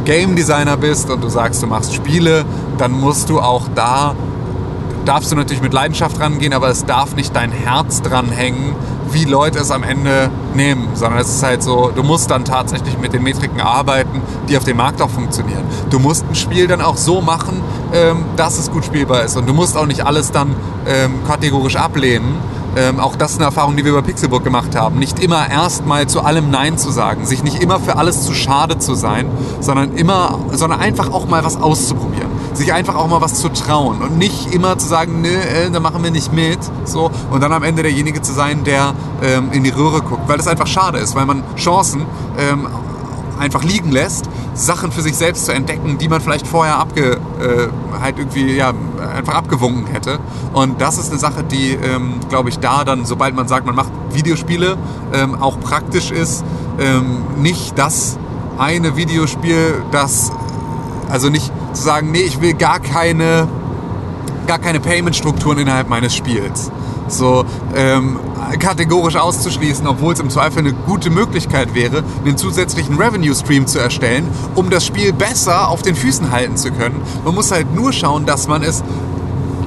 Game Designer bist und du sagst, du machst Spiele, dann musst du auch da, darfst du natürlich mit Leidenschaft rangehen, aber es darf nicht dein Herz dran hängen, wie Leute es am Ende nehmen, sondern es ist halt so, du musst dann tatsächlich mit den Metriken arbeiten, die auf dem Markt auch funktionieren. Du musst ein Spiel dann auch so machen, ähm, dass es gut spielbar ist und du musst auch nicht alles dann ähm, kategorisch ablehnen. Ähm, auch das ist eine Erfahrung, die wir bei Pixelburg gemacht haben. Nicht immer erstmal zu allem Nein zu sagen, sich nicht immer für alles zu schade zu sein, sondern immer, sondern einfach auch mal was auszuprobieren sich einfach auch mal was zu trauen und nicht immer zu sagen, nö, äh, da machen wir nicht mit, so und dann am Ende derjenige zu sein, der ähm, in die Röhre guckt, weil das einfach schade ist, weil man Chancen ähm, einfach liegen lässt, Sachen für sich selbst zu entdecken, die man vielleicht vorher abge, äh, halt irgendwie ja, einfach abgewunken hätte. Und das ist eine Sache, die, ähm, glaube ich, da dann, sobald man sagt, man macht Videospiele, ähm, auch praktisch ist, ähm, nicht das eine Videospiel, das also nicht zu sagen, nee, ich will gar keine, gar keine Payment-Strukturen innerhalb meines Spiels. So ähm, kategorisch auszuschließen, obwohl es im Zweifel eine gute Möglichkeit wäre, einen zusätzlichen Revenue-Stream zu erstellen, um das Spiel besser auf den Füßen halten zu können. Man muss halt nur schauen, dass man es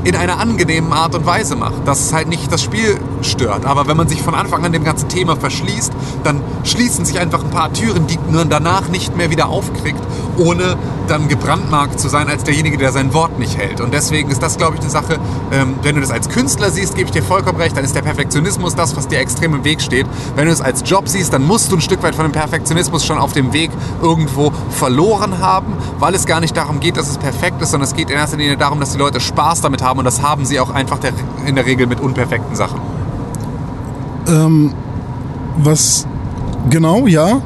in einer angenehmen Art und Weise macht, dass es halt nicht das Spiel stört. Aber wenn man sich von Anfang an dem ganzen Thema verschließt, dann schließen sich einfach ein paar Türen, die man danach nicht mehr wieder aufkriegt, ohne dann gebrandmarkt zu sein als derjenige, der sein Wort nicht hält. Und deswegen ist das, glaube ich, eine Sache, ähm, wenn du das als Künstler siehst, gebe ich dir vollkommen recht, dann ist der Perfektionismus das, was dir extrem im Weg steht. Wenn du es als Job siehst, dann musst du ein Stück weit von dem Perfektionismus schon auf dem Weg irgendwo verloren haben, weil es gar nicht darum geht, dass es perfekt ist, sondern es geht in erster Linie darum, dass die Leute Spaß damit haben und das haben sie auch einfach der, in der Regel mit unperfekten Sachen. Ähm, was genau, ja.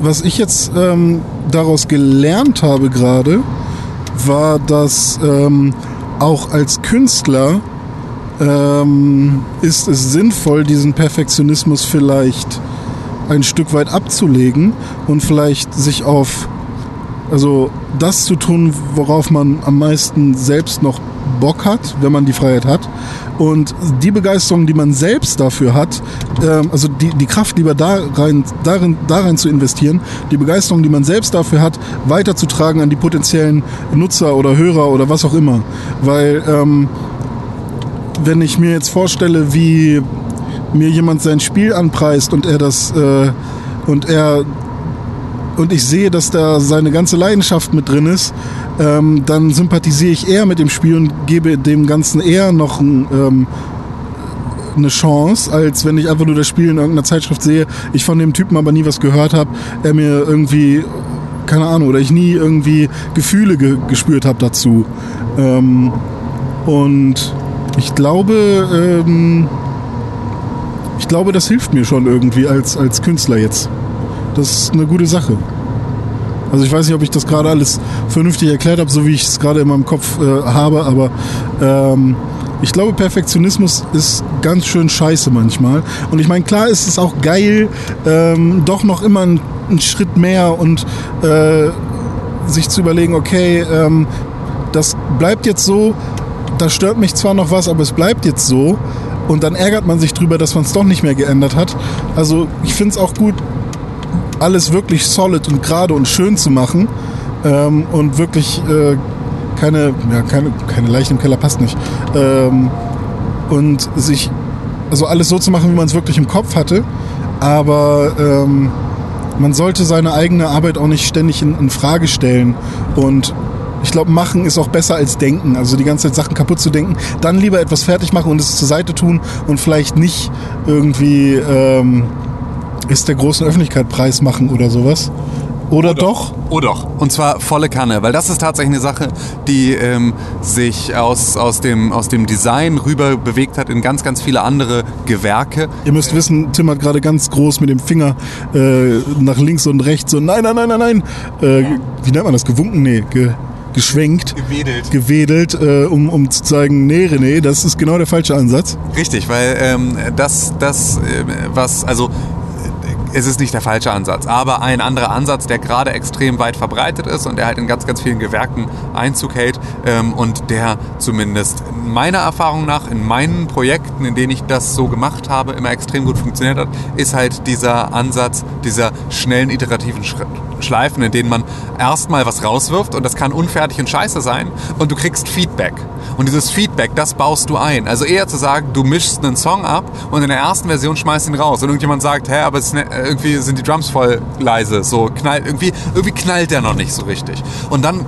Was ich jetzt ähm, daraus gelernt habe gerade, war, dass ähm, auch als Künstler ähm, ist es sinnvoll, diesen Perfektionismus vielleicht ein Stück weit abzulegen und vielleicht sich auf, also das zu tun, worauf man am meisten selbst noch Bock hat, wenn man die Freiheit hat. Und die Begeisterung, die man selbst dafür hat, ähm, also die, die Kraft lieber da rein, darin, darin zu investieren, die Begeisterung, die man selbst dafür hat, weiterzutragen an die potenziellen Nutzer oder Hörer oder was auch immer. Weil ähm, wenn ich mir jetzt vorstelle, wie mir jemand sein Spiel anpreist und er das äh, und er und ich sehe, dass da seine ganze Leidenschaft mit drin ist, ähm, dann sympathisiere ich eher mit dem Spiel und gebe dem Ganzen eher noch ein, ähm, eine Chance, als wenn ich einfach nur das Spiel in irgendeiner Zeitschrift sehe, ich von dem Typen aber nie was gehört habe, er mir irgendwie, keine Ahnung, oder ich nie irgendwie Gefühle ge gespürt habe dazu. Ähm, und ich glaube, ähm, ich glaube, das hilft mir schon irgendwie als, als Künstler jetzt. Das ist eine gute Sache. Also ich weiß nicht, ob ich das gerade alles vernünftig erklärt habe, so wie ich es gerade in meinem Kopf äh, habe, aber ähm, ich glaube, Perfektionismus ist ganz schön scheiße manchmal. Und ich meine, klar ist es auch geil, ähm, doch noch immer einen, einen Schritt mehr und äh, sich zu überlegen, okay, ähm, das bleibt jetzt so, da stört mich zwar noch was, aber es bleibt jetzt so. Und dann ärgert man sich drüber, dass man es doch nicht mehr geändert hat. Also ich finde es auch gut, alles wirklich solid und gerade und schön zu machen ähm, und wirklich äh, keine, ja, keine, keine Leichen im Keller passt nicht. Ähm, und sich, also alles so zu machen, wie man es wirklich im Kopf hatte, aber ähm, man sollte seine eigene Arbeit auch nicht ständig in, in Frage stellen und ich glaube, machen ist auch besser als denken. Also die ganze Zeit Sachen kaputt zu denken. Dann lieber etwas fertig machen und es zur Seite tun und vielleicht nicht irgendwie ähm, ist der großen Öffentlichkeit Preis machen oder sowas. Oder, oder doch? Oder doch. Und zwar volle Kanne, weil das ist tatsächlich eine Sache, die ähm, sich aus, aus, dem, aus dem Design rüber bewegt hat in ganz, ganz viele andere Gewerke. Ihr müsst wissen, Tim hat gerade ganz groß mit dem Finger äh, nach links und rechts so, nein, nein, nein, nein, nein. Äh, wie nennt man das? Gewunken? Nee, ge geschwenkt, gewedelt, gewedelt äh, um, um zu zeigen, nee, René, das ist genau der falsche Ansatz. Richtig, weil ähm, das, das, äh, was, also es ist nicht der falsche Ansatz, aber ein anderer Ansatz, der gerade extrem weit verbreitet ist und der halt in ganz, ganz vielen Gewerken Einzug hält ähm, und der zumindest meiner Erfahrung nach in meinen Projekten, in denen ich das so gemacht habe, immer extrem gut funktioniert hat, ist halt dieser Ansatz dieser schnellen iterativen Schleifen, in denen man erstmal was rauswirft und das kann unfertig und scheiße sein und du kriegst Feedback. Und dieses Feedback, das baust du ein. Also eher zu sagen, du mischst einen Song ab und in der ersten Version schmeißt ihn raus und irgendjemand sagt, hä, aber ne, irgendwie sind die Drums voll leise, so knallt irgendwie irgendwie knallt der noch nicht so richtig. Und dann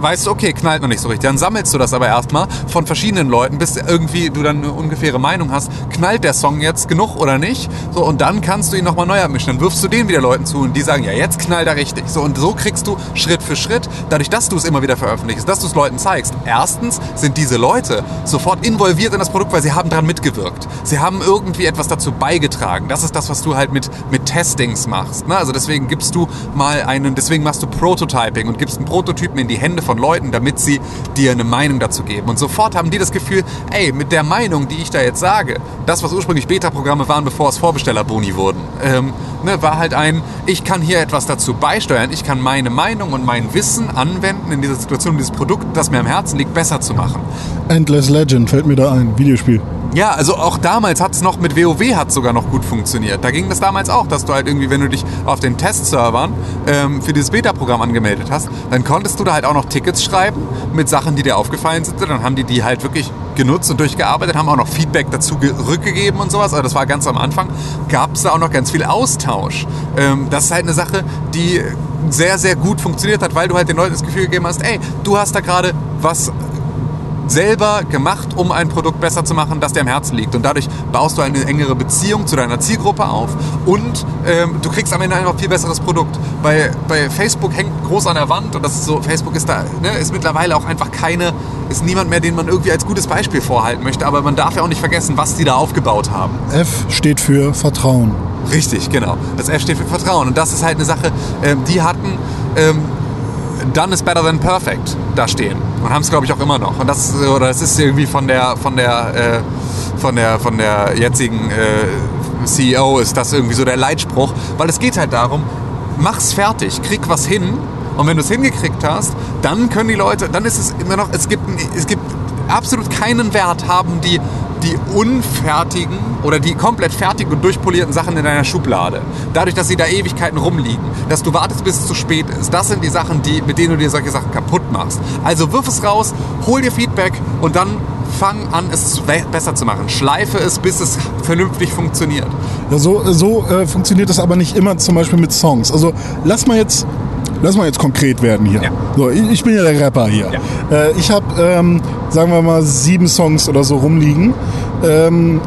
weißt du, okay, knallt noch nicht so richtig. Dann sammelst du das aber erstmal von verschiedenen Leuten, bis irgendwie du dann eine ungefähre Meinung hast, knallt der Song jetzt genug oder nicht? So, und dann kannst du ihn nochmal neu abmischen. Dann wirfst du den wieder Leuten zu und die sagen, ja, jetzt knallt er richtig. So, und so kriegst du Schritt für Schritt, dadurch, dass du es immer wieder veröffentlichst, dass du es Leuten zeigst. Erstens sind diese Leute sofort involviert in das Produkt, weil sie haben daran mitgewirkt. Sie haben irgendwie etwas dazu beigetragen. Das ist das, was du halt mit, mit Testings machst. Ne? Also deswegen gibst du mal einen, deswegen machst du Prototyping und gibst einen Prototypen in die Hände von Leuten, damit sie dir eine Meinung dazu geben. Und sofort haben die das Gefühl, ey, mit der Meinung, die ich da jetzt sage, das, was ursprünglich Beta-Programme waren, bevor es Vorbestellerboni wurden, ähm, ne, war halt ein, ich kann hier etwas dazu beisteuern, ich kann meine Meinung und mein Wissen anwenden in dieser Situation, dieses Produkt, das mir am Herzen liegt, besser zu machen. Endless Legend fällt mir da ein, Videospiel. Ja, also auch damals hat es noch mit WoW hat sogar noch gut funktioniert. Da ging das damals auch, dass du halt irgendwie, wenn du dich auf den Testservern ähm, für dieses Beta-Programm angemeldet hast, dann konntest du da halt auch noch Tickets schreiben mit Sachen, die dir aufgefallen sind. Dann haben die die halt wirklich genutzt und durchgearbeitet, haben auch noch Feedback dazu zurückgegeben und sowas. Also das war ganz am Anfang. Gab es da auch noch ganz viel Austausch. Ähm, das ist halt eine Sache, die sehr, sehr gut funktioniert hat, weil du halt den Leuten das Gefühl gegeben hast, ey, du hast da gerade was selber gemacht, um ein Produkt besser zu machen, das dir am Herzen liegt. Und dadurch baust du eine engere Beziehung zu deiner Zielgruppe auf und ähm, du kriegst am Ende einfach viel besseres Produkt. Bei, bei Facebook hängt groß an der Wand und das ist so, Facebook ist da, ne, ist mittlerweile auch einfach keine, ist niemand mehr, den man irgendwie als gutes Beispiel vorhalten möchte, aber man darf ja auch nicht vergessen, was die da aufgebaut haben. F steht für Vertrauen. Richtig, genau. Das F steht für Vertrauen. Und das ist halt eine Sache, ähm, die hatten ähm, Done is better than perfect da stehen. Und haben es, glaube ich, auch immer noch. Und das, oder das ist irgendwie von der, von der, äh, von der, von der jetzigen äh, CEO ist das irgendwie so der Leitspruch. Weil es geht halt darum, mach's fertig, krieg was hin. Und wenn du es hingekriegt hast, dann können die Leute, dann ist es immer noch, es gibt, es gibt absolut keinen Wert haben die die unfertigen oder die komplett fertigen und durchpolierten Sachen in deiner Schublade. Dadurch, dass sie da Ewigkeiten rumliegen, dass du wartest, bis es zu spät ist. Das sind die Sachen, die, mit denen du dir solche Sachen kaputt machst. Also wirf es raus, hol dir Feedback und dann fang an, es besser zu machen. Schleife es, bis es vernünftig funktioniert. Ja, so so äh, funktioniert das aber nicht immer zum Beispiel mit Songs. Also lass mal jetzt lass mal jetzt konkret werden hier. Ja. So, ich bin ja der Rapper hier. Ja. Äh, ich habe, ähm, sagen wir mal, sieben Songs oder so rumliegen. Ähm,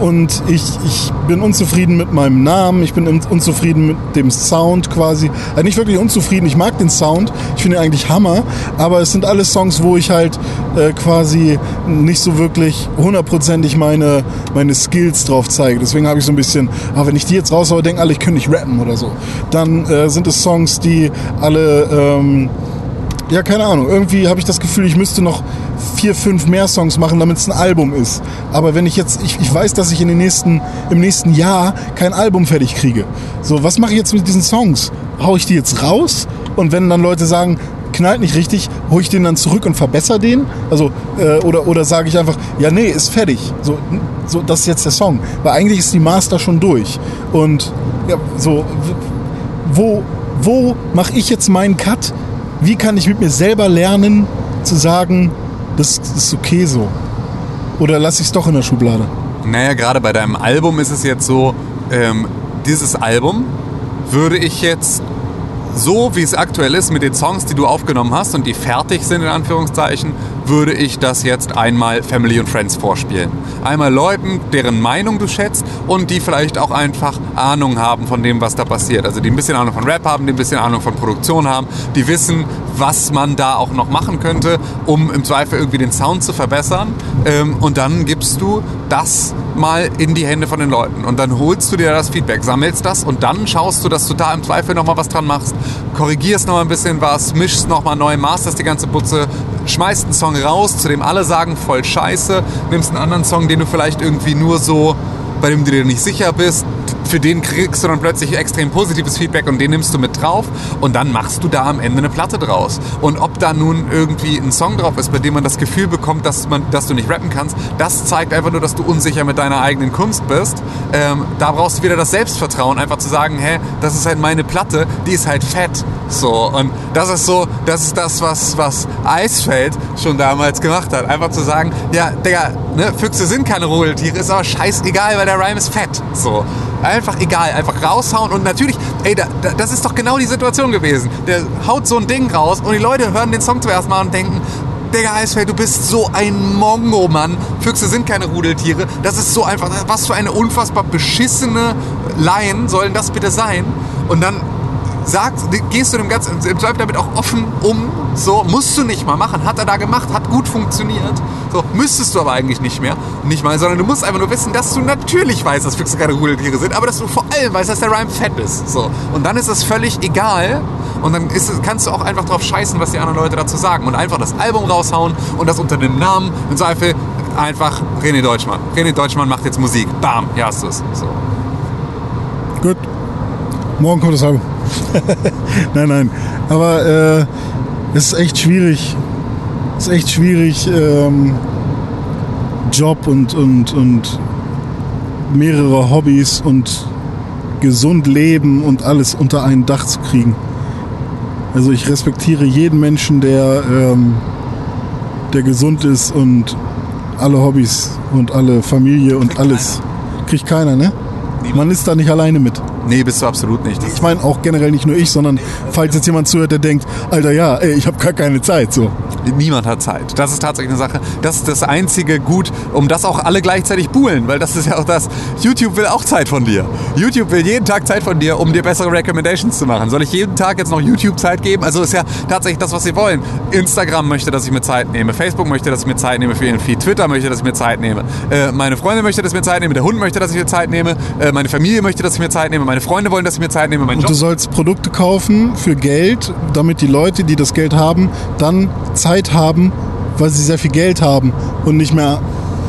und ich, ich bin unzufrieden mit meinem Namen, ich bin unzufrieden mit dem Sound quasi. Also nicht wirklich unzufrieden, ich mag den Sound, ich finde ihn eigentlich Hammer, aber es sind alles Songs, wo ich halt äh, quasi nicht so wirklich hundertprozentig meine, meine Skills drauf zeige. Deswegen habe ich so ein bisschen, ah, wenn ich die jetzt raushaue, denken alle, ich könnte nicht rappen oder so. Dann äh, sind es Songs, die alle... Ähm, ja, keine Ahnung. Irgendwie habe ich das Gefühl, ich müsste noch vier, fünf mehr Songs machen, damit es ein Album ist. Aber wenn ich jetzt, ich, ich weiß, dass ich in den nächsten, im nächsten Jahr kein Album fertig kriege. So, was mache ich jetzt mit diesen Songs? Hau ich die jetzt raus? Und wenn dann Leute sagen, knallt nicht richtig, hole ich den dann zurück und verbessere den? Also, äh, oder, oder sage ich einfach, ja, nee, ist fertig. So, so, das ist jetzt der Song. Weil eigentlich ist die Master schon durch. Und ja, so, wo, wo mache ich jetzt meinen Cut? Wie kann ich mit mir selber lernen zu sagen, das ist okay so? Oder lasse ich es doch in der Schublade? Naja, gerade bei deinem Album ist es jetzt so, ähm, dieses Album würde ich jetzt so wie es aktuell ist mit den Songs, die du aufgenommen hast und die fertig sind in Anführungszeichen, würde ich das jetzt einmal Family und Friends vorspielen. Einmal Leuten, deren Meinung du schätzt und die vielleicht auch einfach Ahnung haben von dem, was da passiert. Also die ein bisschen Ahnung von Rap haben, die ein bisschen Ahnung von Produktion haben, die wissen, was man da auch noch machen könnte, um im Zweifel irgendwie den Sound zu verbessern. Ähm, und dann gibst du das mal in die Hände von den Leuten. Und dann holst du dir das Feedback, sammelst das und dann schaust du, dass du da im Zweifel nochmal was dran machst, korrigierst nochmal ein bisschen was, mischst nochmal neu, masterst die ganze Butze, schmeißt einen Song raus, zu dem alle sagen, voll scheiße, nimmst einen anderen Song, den du vielleicht irgendwie nur so, bei dem du dir nicht sicher bist, für den kriegst du dann plötzlich extrem positives Feedback und den nimmst du mit drauf und dann machst du da am Ende eine Platte draus. Und ob da nun irgendwie ein Song drauf ist, bei dem man das Gefühl bekommt, dass, man, dass du nicht rappen kannst, das zeigt einfach nur, dass du unsicher mit deiner eigenen Kunst bist. Ähm, da brauchst du wieder das Selbstvertrauen, einfach zu sagen, hä, das ist halt meine Platte, die ist halt fett. So, und das ist so, das ist das, was, was Eisfeld schon damals gemacht hat. Einfach zu sagen, ja, Digga, ne, Füchse sind keine Rudeltiere, ist aber scheißegal, weil der Rhyme ist fett. So. Einfach egal, einfach raushauen und natürlich, ey, da, da, das ist doch genau die Situation gewesen. Der haut so ein Ding raus und die Leute hören den Song zuerst mal und denken, Digga Eisfeld, du bist so ein Mongo, Mann. Füchse sind keine Rudeltiere. Das ist so einfach, was für eine unfassbar beschissene Line sollen das bitte sein? Und dann sagst, gehst du dem Ganzen, bleib damit auch offen um, so, musst du nicht mal machen, hat er da gemacht, hat gut funktioniert, so, müsstest du aber eigentlich nicht mehr, nicht mal, sondern du musst einfach nur wissen, dass du natürlich weißt, dass Füchse keine Rudeltiere sind, aber dass du vor allem weißt, dass der Rhyme fett ist, so, und dann ist es völlig egal. Und dann ist, kannst du auch einfach drauf scheißen, was die anderen Leute dazu sagen. Und einfach das Album raushauen und das unter dem Namen, im Zweifel einfach René Deutschmann. René Deutschmann macht jetzt Musik, bam, hier hast du es, so. Gut, morgen kommt das Album. nein, nein. Aber äh, es ist echt schwierig. Es ist echt schwierig. Ähm, Job und, und, und mehrere Hobbys und gesund leben und alles unter ein Dach zu kriegen. Also ich respektiere jeden Menschen, der, ähm, der gesund ist und alle Hobbys und alle Familie und Kriegt alles. Kriegt keiner, ne? Man ist da nicht alleine mit. Nee, bist du absolut nicht. Das Ich meine auch generell nicht nur ich, sondern falls jetzt jemand zuhört, der denkt, Alter, ja, ey, ich habe gar keine Zeit. So. Niemand hat Zeit. Das ist tatsächlich eine Sache. Das ist das einzige Gut, um das auch alle gleichzeitig buhlen, weil das ist ja auch das. YouTube will auch Zeit von dir. YouTube will jeden Tag Zeit von dir, um dir bessere Recommendations zu machen. Soll ich jeden Tag jetzt noch YouTube Zeit geben? Also ist ja tatsächlich das, was sie wollen. Instagram möchte, dass ich mir Zeit nehme. Facebook möchte, dass ich mir Zeit nehme für ihren Feed. Twitter möchte, dass ich mir Zeit nehme. Äh, meine Freundin möchte, dass ich mir Zeit nehme. Der Hund möchte, dass ich mir Zeit nehme. Äh, meine Familie möchte, dass ich mir Zeit nehme. Meine Freunde wollen, dass ich mir Zeit nehme. Und du sollst Produkte kaufen für Geld, damit die Leute, die das Geld haben, dann Zeit haben, weil sie sehr viel Geld haben und nicht mehr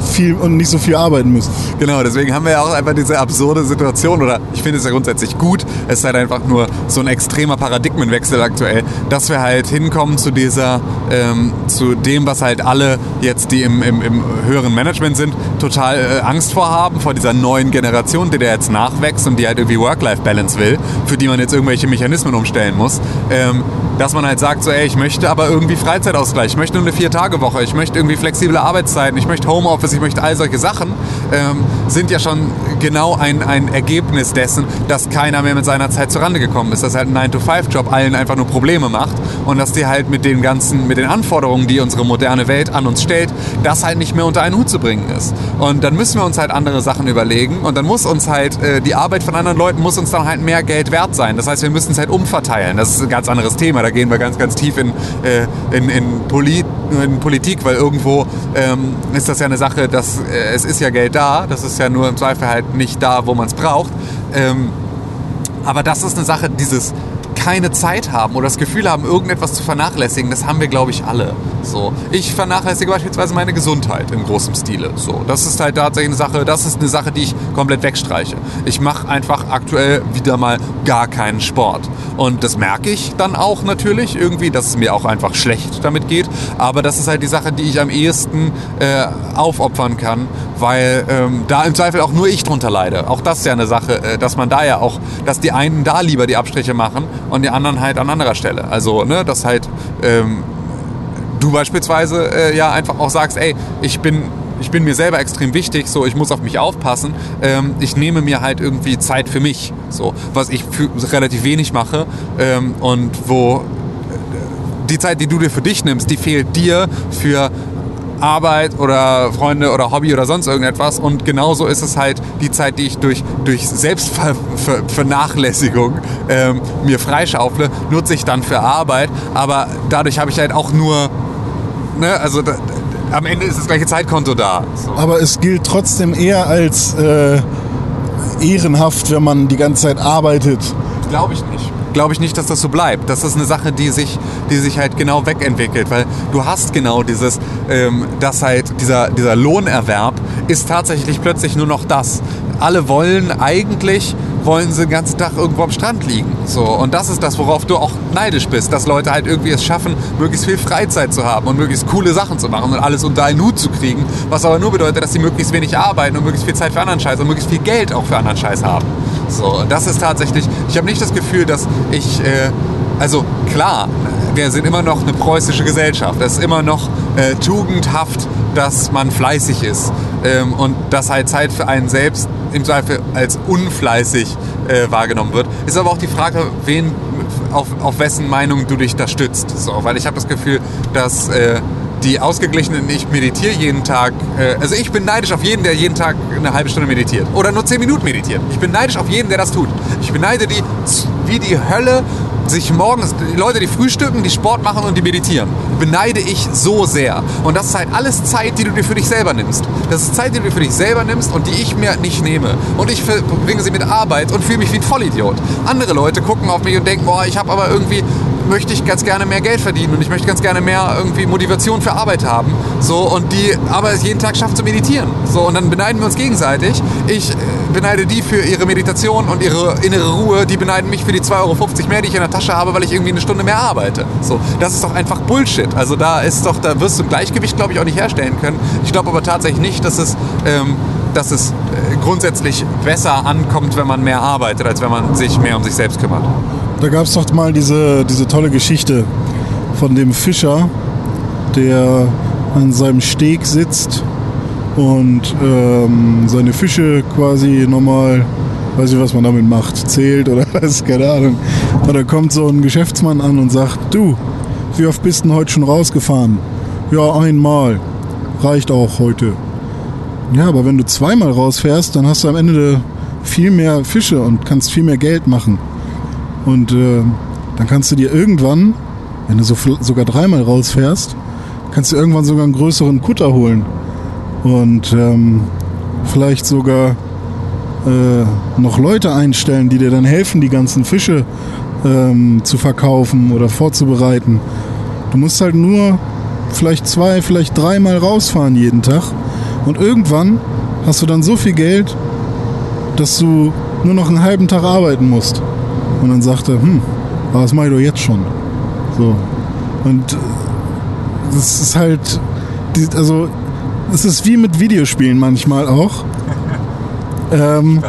viel und nicht so viel arbeiten müssen. Genau, deswegen haben wir ja auch einfach diese absurde Situation, oder ich finde es ja grundsätzlich gut, es ist halt einfach nur so ein extremer Paradigmenwechsel aktuell, dass wir halt hinkommen zu dieser, ähm, zu dem, was halt alle jetzt, die im, im, im höheren Management sind, total äh, Angst vorhaben, vor dieser neuen Generation, die da jetzt nachwächst und die halt irgendwie Work-Life-Balance will, für die man jetzt irgendwelche Mechanismen umstellen muss. Ähm, dass man halt sagt, so, ey, ich möchte aber irgendwie Freizeitausgleich, ich möchte nur eine Vier-Tage-Woche, ich möchte irgendwie flexible Arbeitszeiten, ich möchte Homeoffice, ich möchte all solche Sachen, ähm, sind ja schon genau ein, ein Ergebnis dessen, dass keiner mehr mit seiner Zeit zurande gekommen ist, dass halt ein 9-to-5-Job allen einfach nur Probleme macht und dass die halt mit den ganzen, mit den Anforderungen, die unsere moderne Welt an uns stellt, das halt nicht mehr unter einen Hut zu bringen ist. Und dann müssen wir uns halt andere Sachen überlegen und dann muss uns halt, äh, die Arbeit von anderen Leuten muss uns dann halt mehr Geld wert sein. Das heißt, wir müssen es halt umverteilen. Das ist ein ganz anderes Thema. Da gehen wir ganz, ganz tief in, äh, in, in, Polit, in Politik, weil irgendwo ähm, ist das ja eine Sache, dass äh, es ist ja Geld da, das ist ja nur im Zweifel halt nicht da, wo man es braucht. Ähm, aber das ist eine Sache, dieses keine Zeit haben oder das Gefühl haben, irgendetwas zu vernachlässigen, das haben wir, glaube ich, alle. So. Ich vernachlässige beispielsweise meine Gesundheit in großem Stile. So. Das ist halt tatsächlich eine Sache, das ist eine Sache, die ich komplett wegstreiche. Ich mache einfach aktuell wieder mal gar keinen Sport. Und das merke ich dann auch natürlich irgendwie, dass es mir auch einfach schlecht damit geht. Aber das ist halt die Sache, die ich am ehesten äh, aufopfern kann, weil ähm, da im Zweifel auch nur ich drunter leide. Auch das ist ja eine Sache, äh, dass man da ja auch, dass die einen da lieber die Abstriche machen und die anderen halt an anderer Stelle. Also, ne, dass halt ähm, du beispielsweise äh, ja einfach auch sagst, ey, ich bin ich bin mir selber extrem wichtig, so ich muss auf mich aufpassen. Ähm, ich nehme mir halt irgendwie Zeit für mich, so was ich für relativ wenig mache ähm, und wo die Zeit, die du dir für dich nimmst, die fehlt dir für Arbeit oder Freunde oder Hobby oder sonst irgendetwas. Und genauso ist es halt die Zeit, die ich durch, durch Selbstvernachlässigung ähm, mir freischaufle, nutze ich dann für Arbeit. Aber dadurch habe ich halt auch nur, ne, also am Ende ist das gleiche Zeitkonto da. So. Aber es gilt trotzdem eher als äh, ehrenhaft, wenn man die ganze Zeit arbeitet. Glaube ich nicht. Glaube ich nicht, dass das so bleibt. Das ist eine Sache, die sich, die sich halt genau wegentwickelt, weil du hast genau dieses, ähm, dass halt dieser, dieser Lohnerwerb ist tatsächlich plötzlich nur noch das. Alle wollen eigentlich wollen sie den ganzen Tag irgendwo am Strand liegen. So, und das ist das, worauf du auch neidisch bist, dass Leute halt irgendwie es schaffen, möglichst viel Freizeit zu haben und möglichst coole Sachen zu machen und alles unter einen Hut zu kriegen, was aber nur bedeutet, dass sie möglichst wenig arbeiten und möglichst viel Zeit für anderen Scheiß und möglichst viel Geld auch für anderen Scheiß haben. So, das ist tatsächlich, ich habe nicht das Gefühl, dass ich, äh, also klar, wir sind immer noch eine preußische Gesellschaft. Es ist immer noch äh, tugendhaft, dass man fleißig ist ähm, und dass halt Zeit für einen selbst im Zweifel als unfleißig äh, wahrgenommen wird. Ist aber auch die Frage, wen, auf, auf wessen Meinung du dich da stützt. So, weil ich habe das Gefühl, dass äh, die Ausgeglichenen, ich meditiere jeden Tag, äh, also ich bin neidisch auf jeden, der jeden Tag eine halbe Stunde meditiert oder nur zehn Minuten meditiert. Ich bin neidisch auf jeden, der das tut. Ich beneide die wie die Hölle sich morgens, die Leute, die frühstücken, die Sport machen und die meditieren, beneide ich so sehr. Und das ist halt alles Zeit, die du dir für dich selber nimmst. Das ist Zeit, die du dir für dich selber nimmst und die ich mir nicht nehme. Und ich verbringe sie mit Arbeit und fühle mich wie ein Vollidiot. Andere Leute gucken auf mich und denken, boah, ich habe aber irgendwie möchte ich ganz gerne mehr Geld verdienen und ich möchte ganz gerne mehr irgendwie Motivation für Arbeit haben. So, und die aber jeden Tag schafft zu meditieren. So, und dann beneiden wir uns gegenseitig. Ich beneide die für ihre Meditation und ihre innere Ruhe, die beneiden mich für die 2,50 Euro mehr, die ich in der Tasche habe, weil ich irgendwie eine Stunde mehr arbeite. So, das ist doch einfach Bullshit. Also da ist doch, da wirst du Gleichgewicht, glaube ich, auch nicht herstellen können. Ich glaube aber tatsächlich nicht, dass es, ähm, dass es äh, grundsätzlich besser ankommt, wenn man mehr arbeitet, als wenn man sich mehr um sich selbst kümmert. Da gab es doch mal diese, diese tolle Geschichte von dem Fischer, der an seinem Steg sitzt und ähm, seine Fische quasi nochmal, weiß ich was man damit macht, zählt oder was, keine Ahnung. Und da kommt so ein Geschäftsmann an und sagt, du, wie oft bist du heute schon rausgefahren? Ja, einmal. Reicht auch heute. Ja, aber wenn du zweimal rausfährst, dann hast du am Ende viel mehr Fische und kannst viel mehr Geld machen. Und äh, dann kannst du dir irgendwann, wenn du so, sogar dreimal rausfährst, kannst du irgendwann sogar einen größeren Kutter holen. Und ähm, vielleicht sogar äh, noch Leute einstellen, die dir dann helfen, die ganzen Fische ähm, zu verkaufen oder vorzubereiten. Du musst halt nur vielleicht zwei, vielleicht dreimal rausfahren jeden Tag. Und irgendwann hast du dann so viel Geld, dass du nur noch einen halben Tag arbeiten musst. Und dann sagt er, hm, aber das mache ich doch jetzt schon. So. Und äh, das ist halt, also, es ist wie mit Videospielen manchmal auch. Ähm,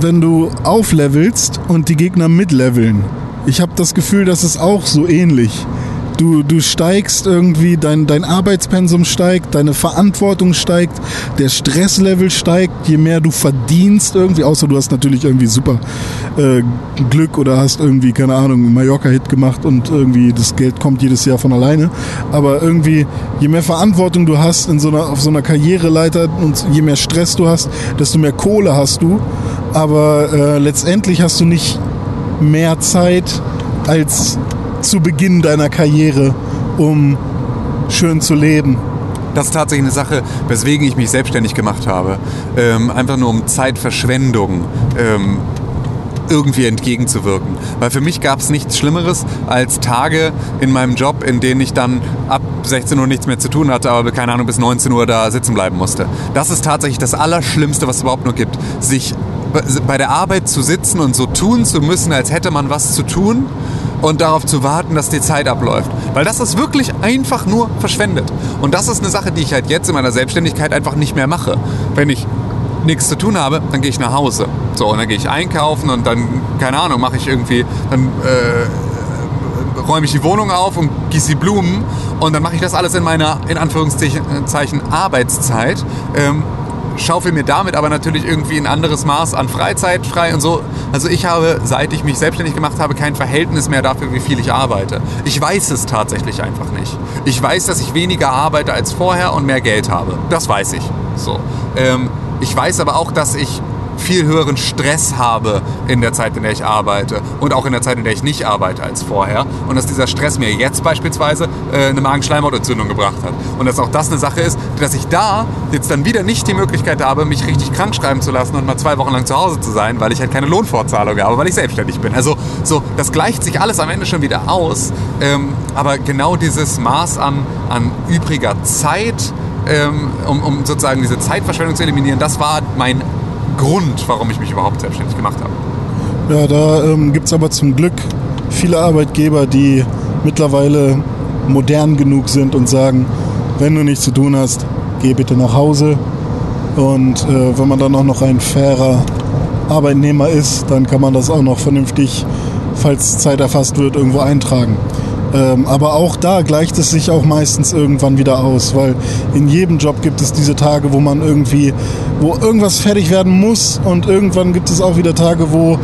wenn du auflevelst und die Gegner mitleveln. Ich habe das Gefühl, das ist auch so ähnlich. Du, du steigst irgendwie, dein, dein Arbeitspensum steigt, deine Verantwortung steigt, der Stresslevel steigt, je mehr du verdienst irgendwie, außer du hast natürlich irgendwie super äh, Glück oder hast irgendwie, keine Ahnung, Mallorca-Hit gemacht und irgendwie das Geld kommt jedes Jahr von alleine. Aber irgendwie, je mehr Verantwortung du hast in so einer, auf so einer Karriereleiter und je mehr Stress du hast, desto mehr Kohle hast du. Aber äh, letztendlich hast du nicht mehr Zeit als zu Beginn deiner Karriere, um schön zu leben? Das ist tatsächlich eine Sache, weswegen ich mich selbstständig gemacht habe. Ähm, einfach nur um Zeitverschwendung ähm, irgendwie entgegenzuwirken. Weil für mich gab es nichts Schlimmeres als Tage in meinem Job, in denen ich dann ab 16 Uhr nichts mehr zu tun hatte, aber keine Ahnung bis 19 Uhr da sitzen bleiben musste. Das ist tatsächlich das Allerschlimmste, was es überhaupt nur gibt. Sich bei der Arbeit zu sitzen und so tun zu müssen, als hätte man was zu tun und darauf zu warten, dass die Zeit abläuft. Weil das ist wirklich einfach nur verschwendet. Und das ist eine Sache, die ich halt jetzt in meiner Selbstständigkeit einfach nicht mehr mache. Wenn ich nichts zu tun habe, dann gehe ich nach Hause. So, und dann gehe ich einkaufen und dann, keine Ahnung, mache ich irgendwie, dann äh, räume ich die Wohnung auf und gieße die Blumen und dann mache ich das alles in meiner, in Anführungszeichen, Arbeitszeit. Ähm, schaufel mir damit aber natürlich irgendwie ein anderes Maß an Freizeit frei und so. Also ich habe, seit ich mich selbstständig gemacht habe, kein Verhältnis mehr dafür, wie viel ich arbeite. Ich weiß es tatsächlich einfach nicht. Ich weiß, dass ich weniger arbeite als vorher und mehr Geld habe. Das weiß ich. So. Ähm, ich weiß aber auch, dass ich viel höheren Stress habe in der Zeit, in der ich arbeite und auch in der Zeit, in der ich nicht arbeite als vorher. Und dass dieser Stress mir jetzt beispielsweise äh, eine Magenschleimhautentzündung gebracht hat. Und dass auch das eine Sache ist, dass ich da jetzt dann wieder nicht die Möglichkeit habe, mich richtig krank schreiben zu lassen und mal zwei Wochen lang zu Hause zu sein, weil ich halt keine Lohnfortzahlung habe, weil ich selbstständig bin. Also so, das gleicht sich alles am Ende schon wieder aus. Ähm, aber genau dieses Maß an, an übriger Zeit, ähm, um, um sozusagen diese Zeitverschwendung zu eliminieren, das war mein Grund, warum ich mich überhaupt selbstständig gemacht habe. Ja, da ähm, gibt es aber zum Glück viele Arbeitgeber, die mittlerweile modern genug sind und sagen, wenn du nichts zu tun hast, geh bitte nach Hause. Und äh, wenn man dann auch noch ein fairer Arbeitnehmer ist, dann kann man das auch noch vernünftig, falls Zeit erfasst wird, irgendwo eintragen. Ähm, aber auch da gleicht es sich auch meistens irgendwann wieder aus, weil in jedem Job gibt es diese Tage, wo man irgendwie, wo irgendwas fertig werden muss und irgendwann gibt es auch wieder Tage, wo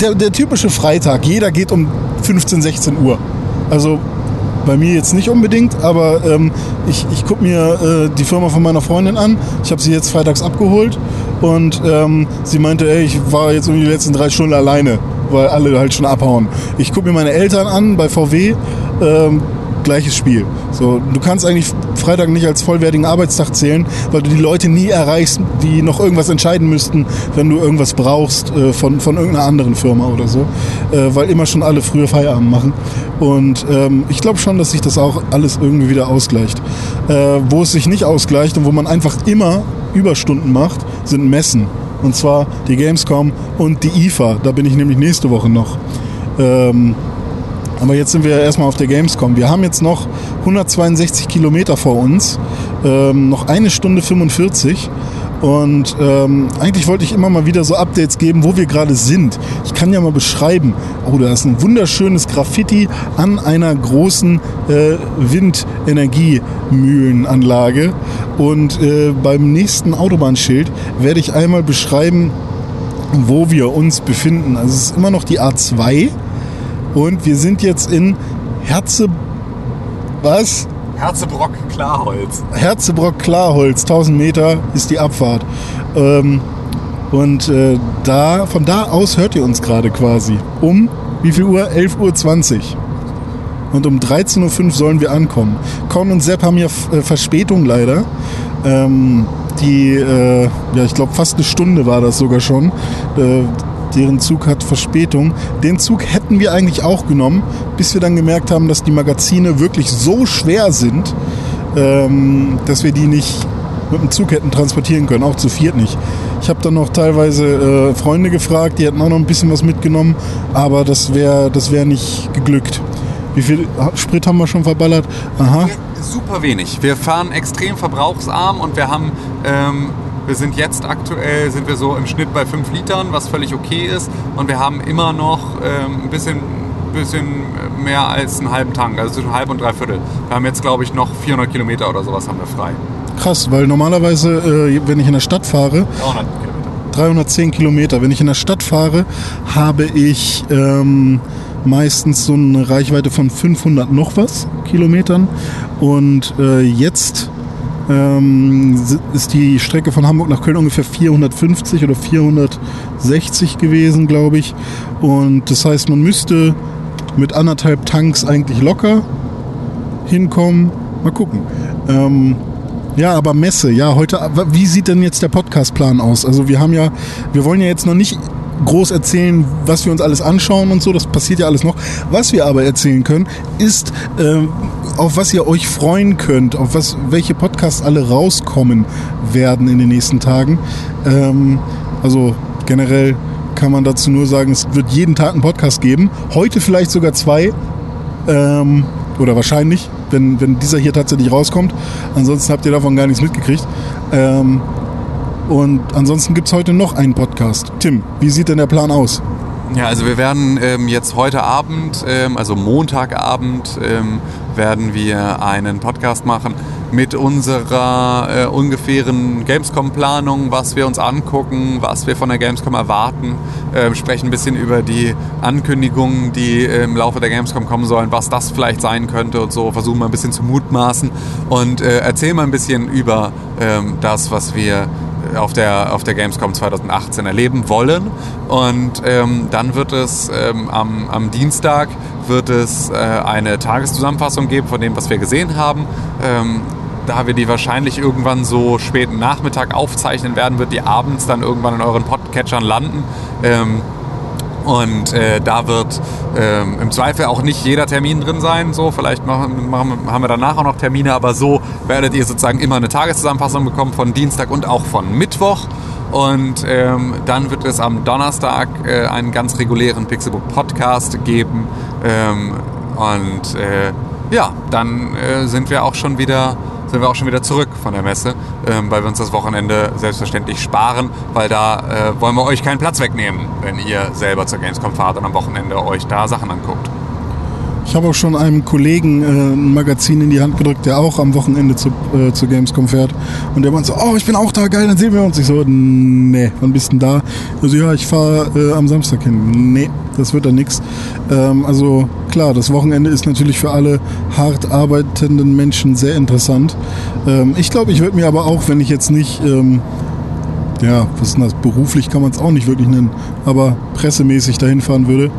der, der typische Freitag, jeder geht um 15, 16 Uhr. Also bei mir jetzt nicht unbedingt, aber ähm, ich, ich gucke mir äh, die Firma von meiner Freundin an. Ich habe sie jetzt freitags abgeholt und ähm, sie meinte, ey, ich war jetzt um die letzten drei Stunden alleine weil alle halt schon abhauen. Ich gucke mir meine Eltern an bei VW, ähm, gleiches Spiel. So, du kannst eigentlich Freitag nicht als vollwertigen Arbeitstag zählen, weil du die Leute nie erreichst, die noch irgendwas entscheiden müssten, wenn du irgendwas brauchst äh, von, von irgendeiner anderen Firma oder so, äh, weil immer schon alle früher Feierabend machen. Und ähm, ich glaube schon, dass sich das auch alles irgendwie wieder ausgleicht. Äh, wo es sich nicht ausgleicht und wo man einfach immer Überstunden macht, sind Messen. Und zwar die Gamescom und die IFA. Da bin ich nämlich nächste Woche noch. Ähm, aber jetzt sind wir erstmal auf der Gamescom. Wir haben jetzt noch 162 Kilometer vor uns, ähm, noch eine Stunde 45. Und ähm, eigentlich wollte ich immer mal wieder so Updates geben, wo wir gerade sind. Ich kann ja mal beschreiben. Oh, da ist ein wunderschönes Graffiti an einer großen äh, Windenergiemühlenanlage. Und äh, beim nächsten Autobahnschild werde ich einmal beschreiben, wo wir uns befinden. Also es ist immer noch die A2 und wir sind jetzt in Herze... Was? Herzebrock Klarholz. Herzebrock Klarholz, 1000 Meter ist die Abfahrt. Ähm, und äh, da, von da aus hört ihr uns gerade quasi. Um wie viel Uhr? 11.20 Uhr. Und um 13.05 Uhr sollen wir ankommen. Con und Sepp haben ja äh, Verspätung leider. Ähm, die, äh, ja, ich glaube, fast eine Stunde war das sogar schon. Äh, deren Zug hat Verspätung. Den Zug hätten wir eigentlich auch genommen, bis wir dann gemerkt haben, dass die Magazine wirklich so schwer sind, ähm, dass wir die nicht mit dem Zug hätten transportieren können, auch zu viert nicht. Ich habe dann noch teilweise äh, Freunde gefragt, die hätten auch noch ein bisschen was mitgenommen, aber das wäre das wär nicht geglückt. Wie viel Sprit haben wir schon verballert? Aha. Super wenig. Wir fahren extrem verbrauchsarm und wir haben ähm, wir sind jetzt aktuell, sind wir so im Schnitt bei 5 Litern, was völlig okay ist. Und wir haben immer noch ähm, ein bisschen, bisschen mehr als einen halben Tank, also zwischen halb und drei Viertel. Wir haben jetzt, glaube ich, noch 400 Kilometer oder sowas haben wir frei. Krass, weil normalerweise, äh, wenn ich in der Stadt fahre, 300 Kilometer. 310 Kilometer. Wenn ich in der Stadt fahre, habe ich ähm, meistens so eine Reichweite von 500 noch was Kilometern. Und äh, jetzt ähm, ist die Strecke von Hamburg nach Köln ungefähr 450 oder 460 gewesen, glaube ich. Und das heißt, man müsste mit anderthalb Tanks eigentlich locker hinkommen. Mal gucken. Ähm, ja, aber Messe, ja, heute, wie sieht denn jetzt der Podcastplan aus? Also wir haben ja, wir wollen ja jetzt noch nicht groß erzählen, was wir uns alles anschauen und so. Das passiert ja alles noch. Was wir aber erzählen können, ist, äh, auf was ihr euch freuen könnt, auf was, welche Podcasts alle rauskommen werden in den nächsten Tagen. Ähm, also generell kann man dazu nur sagen, es wird jeden Tag einen Podcast geben. Heute vielleicht sogar zwei. Ähm, oder wahrscheinlich, wenn, wenn dieser hier tatsächlich rauskommt. Ansonsten habt ihr davon gar nichts mitgekriegt. Ähm, und ansonsten gibt es heute noch einen Podcast. Tim, wie sieht denn der Plan aus? Ja, also wir werden ähm, jetzt heute Abend, ähm, also Montagabend, ähm, werden wir einen Podcast machen mit unserer äh, ungefähren Gamescom-Planung, was wir uns angucken, was wir von der Gamescom erwarten, äh, sprechen ein bisschen über die Ankündigungen, die im Laufe der Gamescom kommen sollen, was das vielleicht sein könnte und so, versuchen mal ein bisschen zu mutmaßen und äh, erzählen mal ein bisschen über ähm, das, was wir auf der, auf der Gamescom 2018 erleben wollen. Und ähm, dann wird es ähm, am, am Dienstag wird es äh, eine Tageszusammenfassung geben von dem, was wir gesehen haben. Ähm, da wir die wahrscheinlich irgendwann so späten Nachmittag aufzeichnen werden, wird die abends dann irgendwann in euren Podcatchern landen. Ähm, und äh, da wird ähm, im Zweifel auch nicht jeder Termin drin sein. So, vielleicht machen, machen, haben wir danach auch noch Termine, aber so werdet ihr sozusagen immer eine Tageszusammenfassung bekommen von Dienstag und auch von Mittwoch. Und ähm, dann wird es am Donnerstag äh, einen ganz regulären Pixelbook Podcast geben. Ähm, und äh, ja, dann äh, sind wir auch schon wieder sind wir auch schon wieder zurück von der Messe, ähm, weil wir uns das Wochenende selbstverständlich sparen, weil da äh, wollen wir euch keinen Platz wegnehmen, wenn ihr selber zur Gamescom fahrt und am Wochenende euch da Sachen anguckt. Ich habe auch schon einem Kollegen äh, ein Magazin in die Hand gedrückt, der auch am Wochenende zu, äh, zu Gamescom fährt. Und der meint so, oh, ich bin auch da, geil, dann sehen wir uns. Ich so, nee, wann bist denn da? Also ja, ich fahre äh, am Samstag hin. Nee, das wird dann nichts. Ähm, also klar, das Wochenende ist natürlich für alle hart arbeitenden Menschen sehr interessant. Ähm, ich glaube, ich würde mir aber auch, wenn ich jetzt nicht... Ähm, ja, was ist denn das? Beruflich kann man es auch nicht wirklich nennen, aber pressemäßig dahin fahren würde,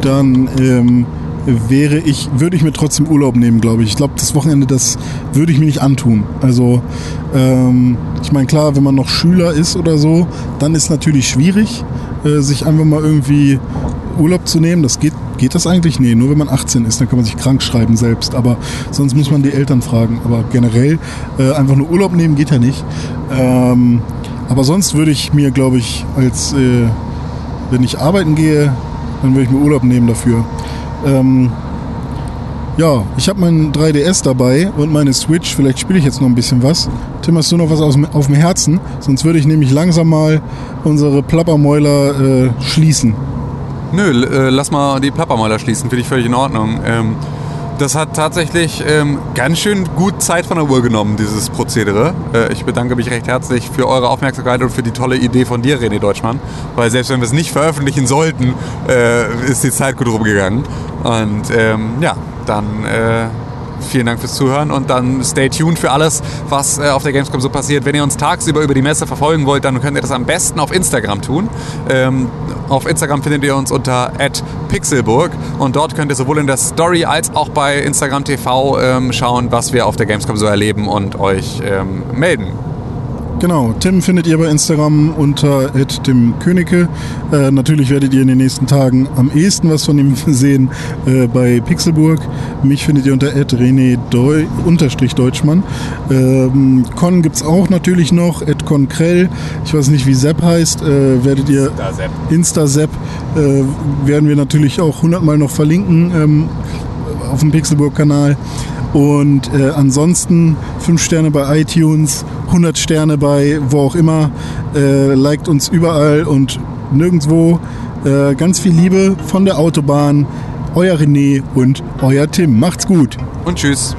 dann ähm, wäre ich, würde ich mir trotzdem Urlaub nehmen, glaube ich. Ich glaube, das Wochenende, das würde ich mir nicht antun. Also, ähm, ich meine, klar, wenn man noch Schüler ist oder so, dann ist natürlich schwierig, äh, sich einfach mal irgendwie Urlaub zu nehmen. Das geht, geht das eigentlich? Nee, nur wenn man 18 ist, dann kann man sich krank schreiben selbst. Aber sonst muss man die Eltern fragen. Aber generell äh, einfach nur Urlaub nehmen geht ja nicht. Ähm, aber sonst würde ich mir, glaube ich, als äh, wenn ich arbeiten gehe, dann würde ich mir Urlaub nehmen dafür. Ähm, ja, ich habe meinen 3DS dabei und meine Switch. Vielleicht spiele ich jetzt noch ein bisschen was. Tim, hast du noch was auf dem Herzen? Sonst würde ich nämlich langsam mal unsere Plappermäuler äh, schließen. Nö, äh, lass mal die Plappermäuler schließen. Finde ich völlig in Ordnung. Ähm, das hat tatsächlich ähm, ganz schön gut Zeit von der Uhr genommen, dieses Prozedere. Äh, ich bedanke mich recht herzlich für eure Aufmerksamkeit und für die tolle Idee von dir, René Deutschmann. Weil selbst wenn wir es nicht veröffentlichen sollten, äh, ist die Zeit gut rumgegangen. Und ähm, ja, dann äh, vielen Dank fürs Zuhören und dann stay tuned für alles, was äh, auf der Gamescom so passiert. Wenn ihr uns tagsüber über die Messe verfolgen wollt, dann könnt ihr das am besten auf Instagram tun. Ähm, auf Instagram findet ihr uns unter @pixelburg und dort könnt ihr sowohl in der Story als auch bei Instagram TV ähm, schauen, was wir auf der Gamescom so erleben und euch ähm, melden. Genau, Tim findet ihr bei Instagram unter Tim Königke. Äh, natürlich werdet ihr in den nächsten Tagen am ehesten was von ihm sehen äh, bei Pixelburg. Mich findet ihr unter René Deu Deutschmann. Ähm, Con gibt es auch natürlich noch, Conkrell. Ich weiß nicht, wie Sepp heißt. Äh, werdet ihr Insta-Sepp äh, werden wir natürlich auch hundertmal noch verlinken ähm, auf dem Pixelburg-Kanal. Und äh, ansonsten 5 Sterne bei iTunes, 100 Sterne bei wo auch immer. Äh, liked uns überall und nirgendwo. Äh, ganz viel Liebe von der Autobahn. Euer René und euer Tim. Macht's gut. Und tschüss.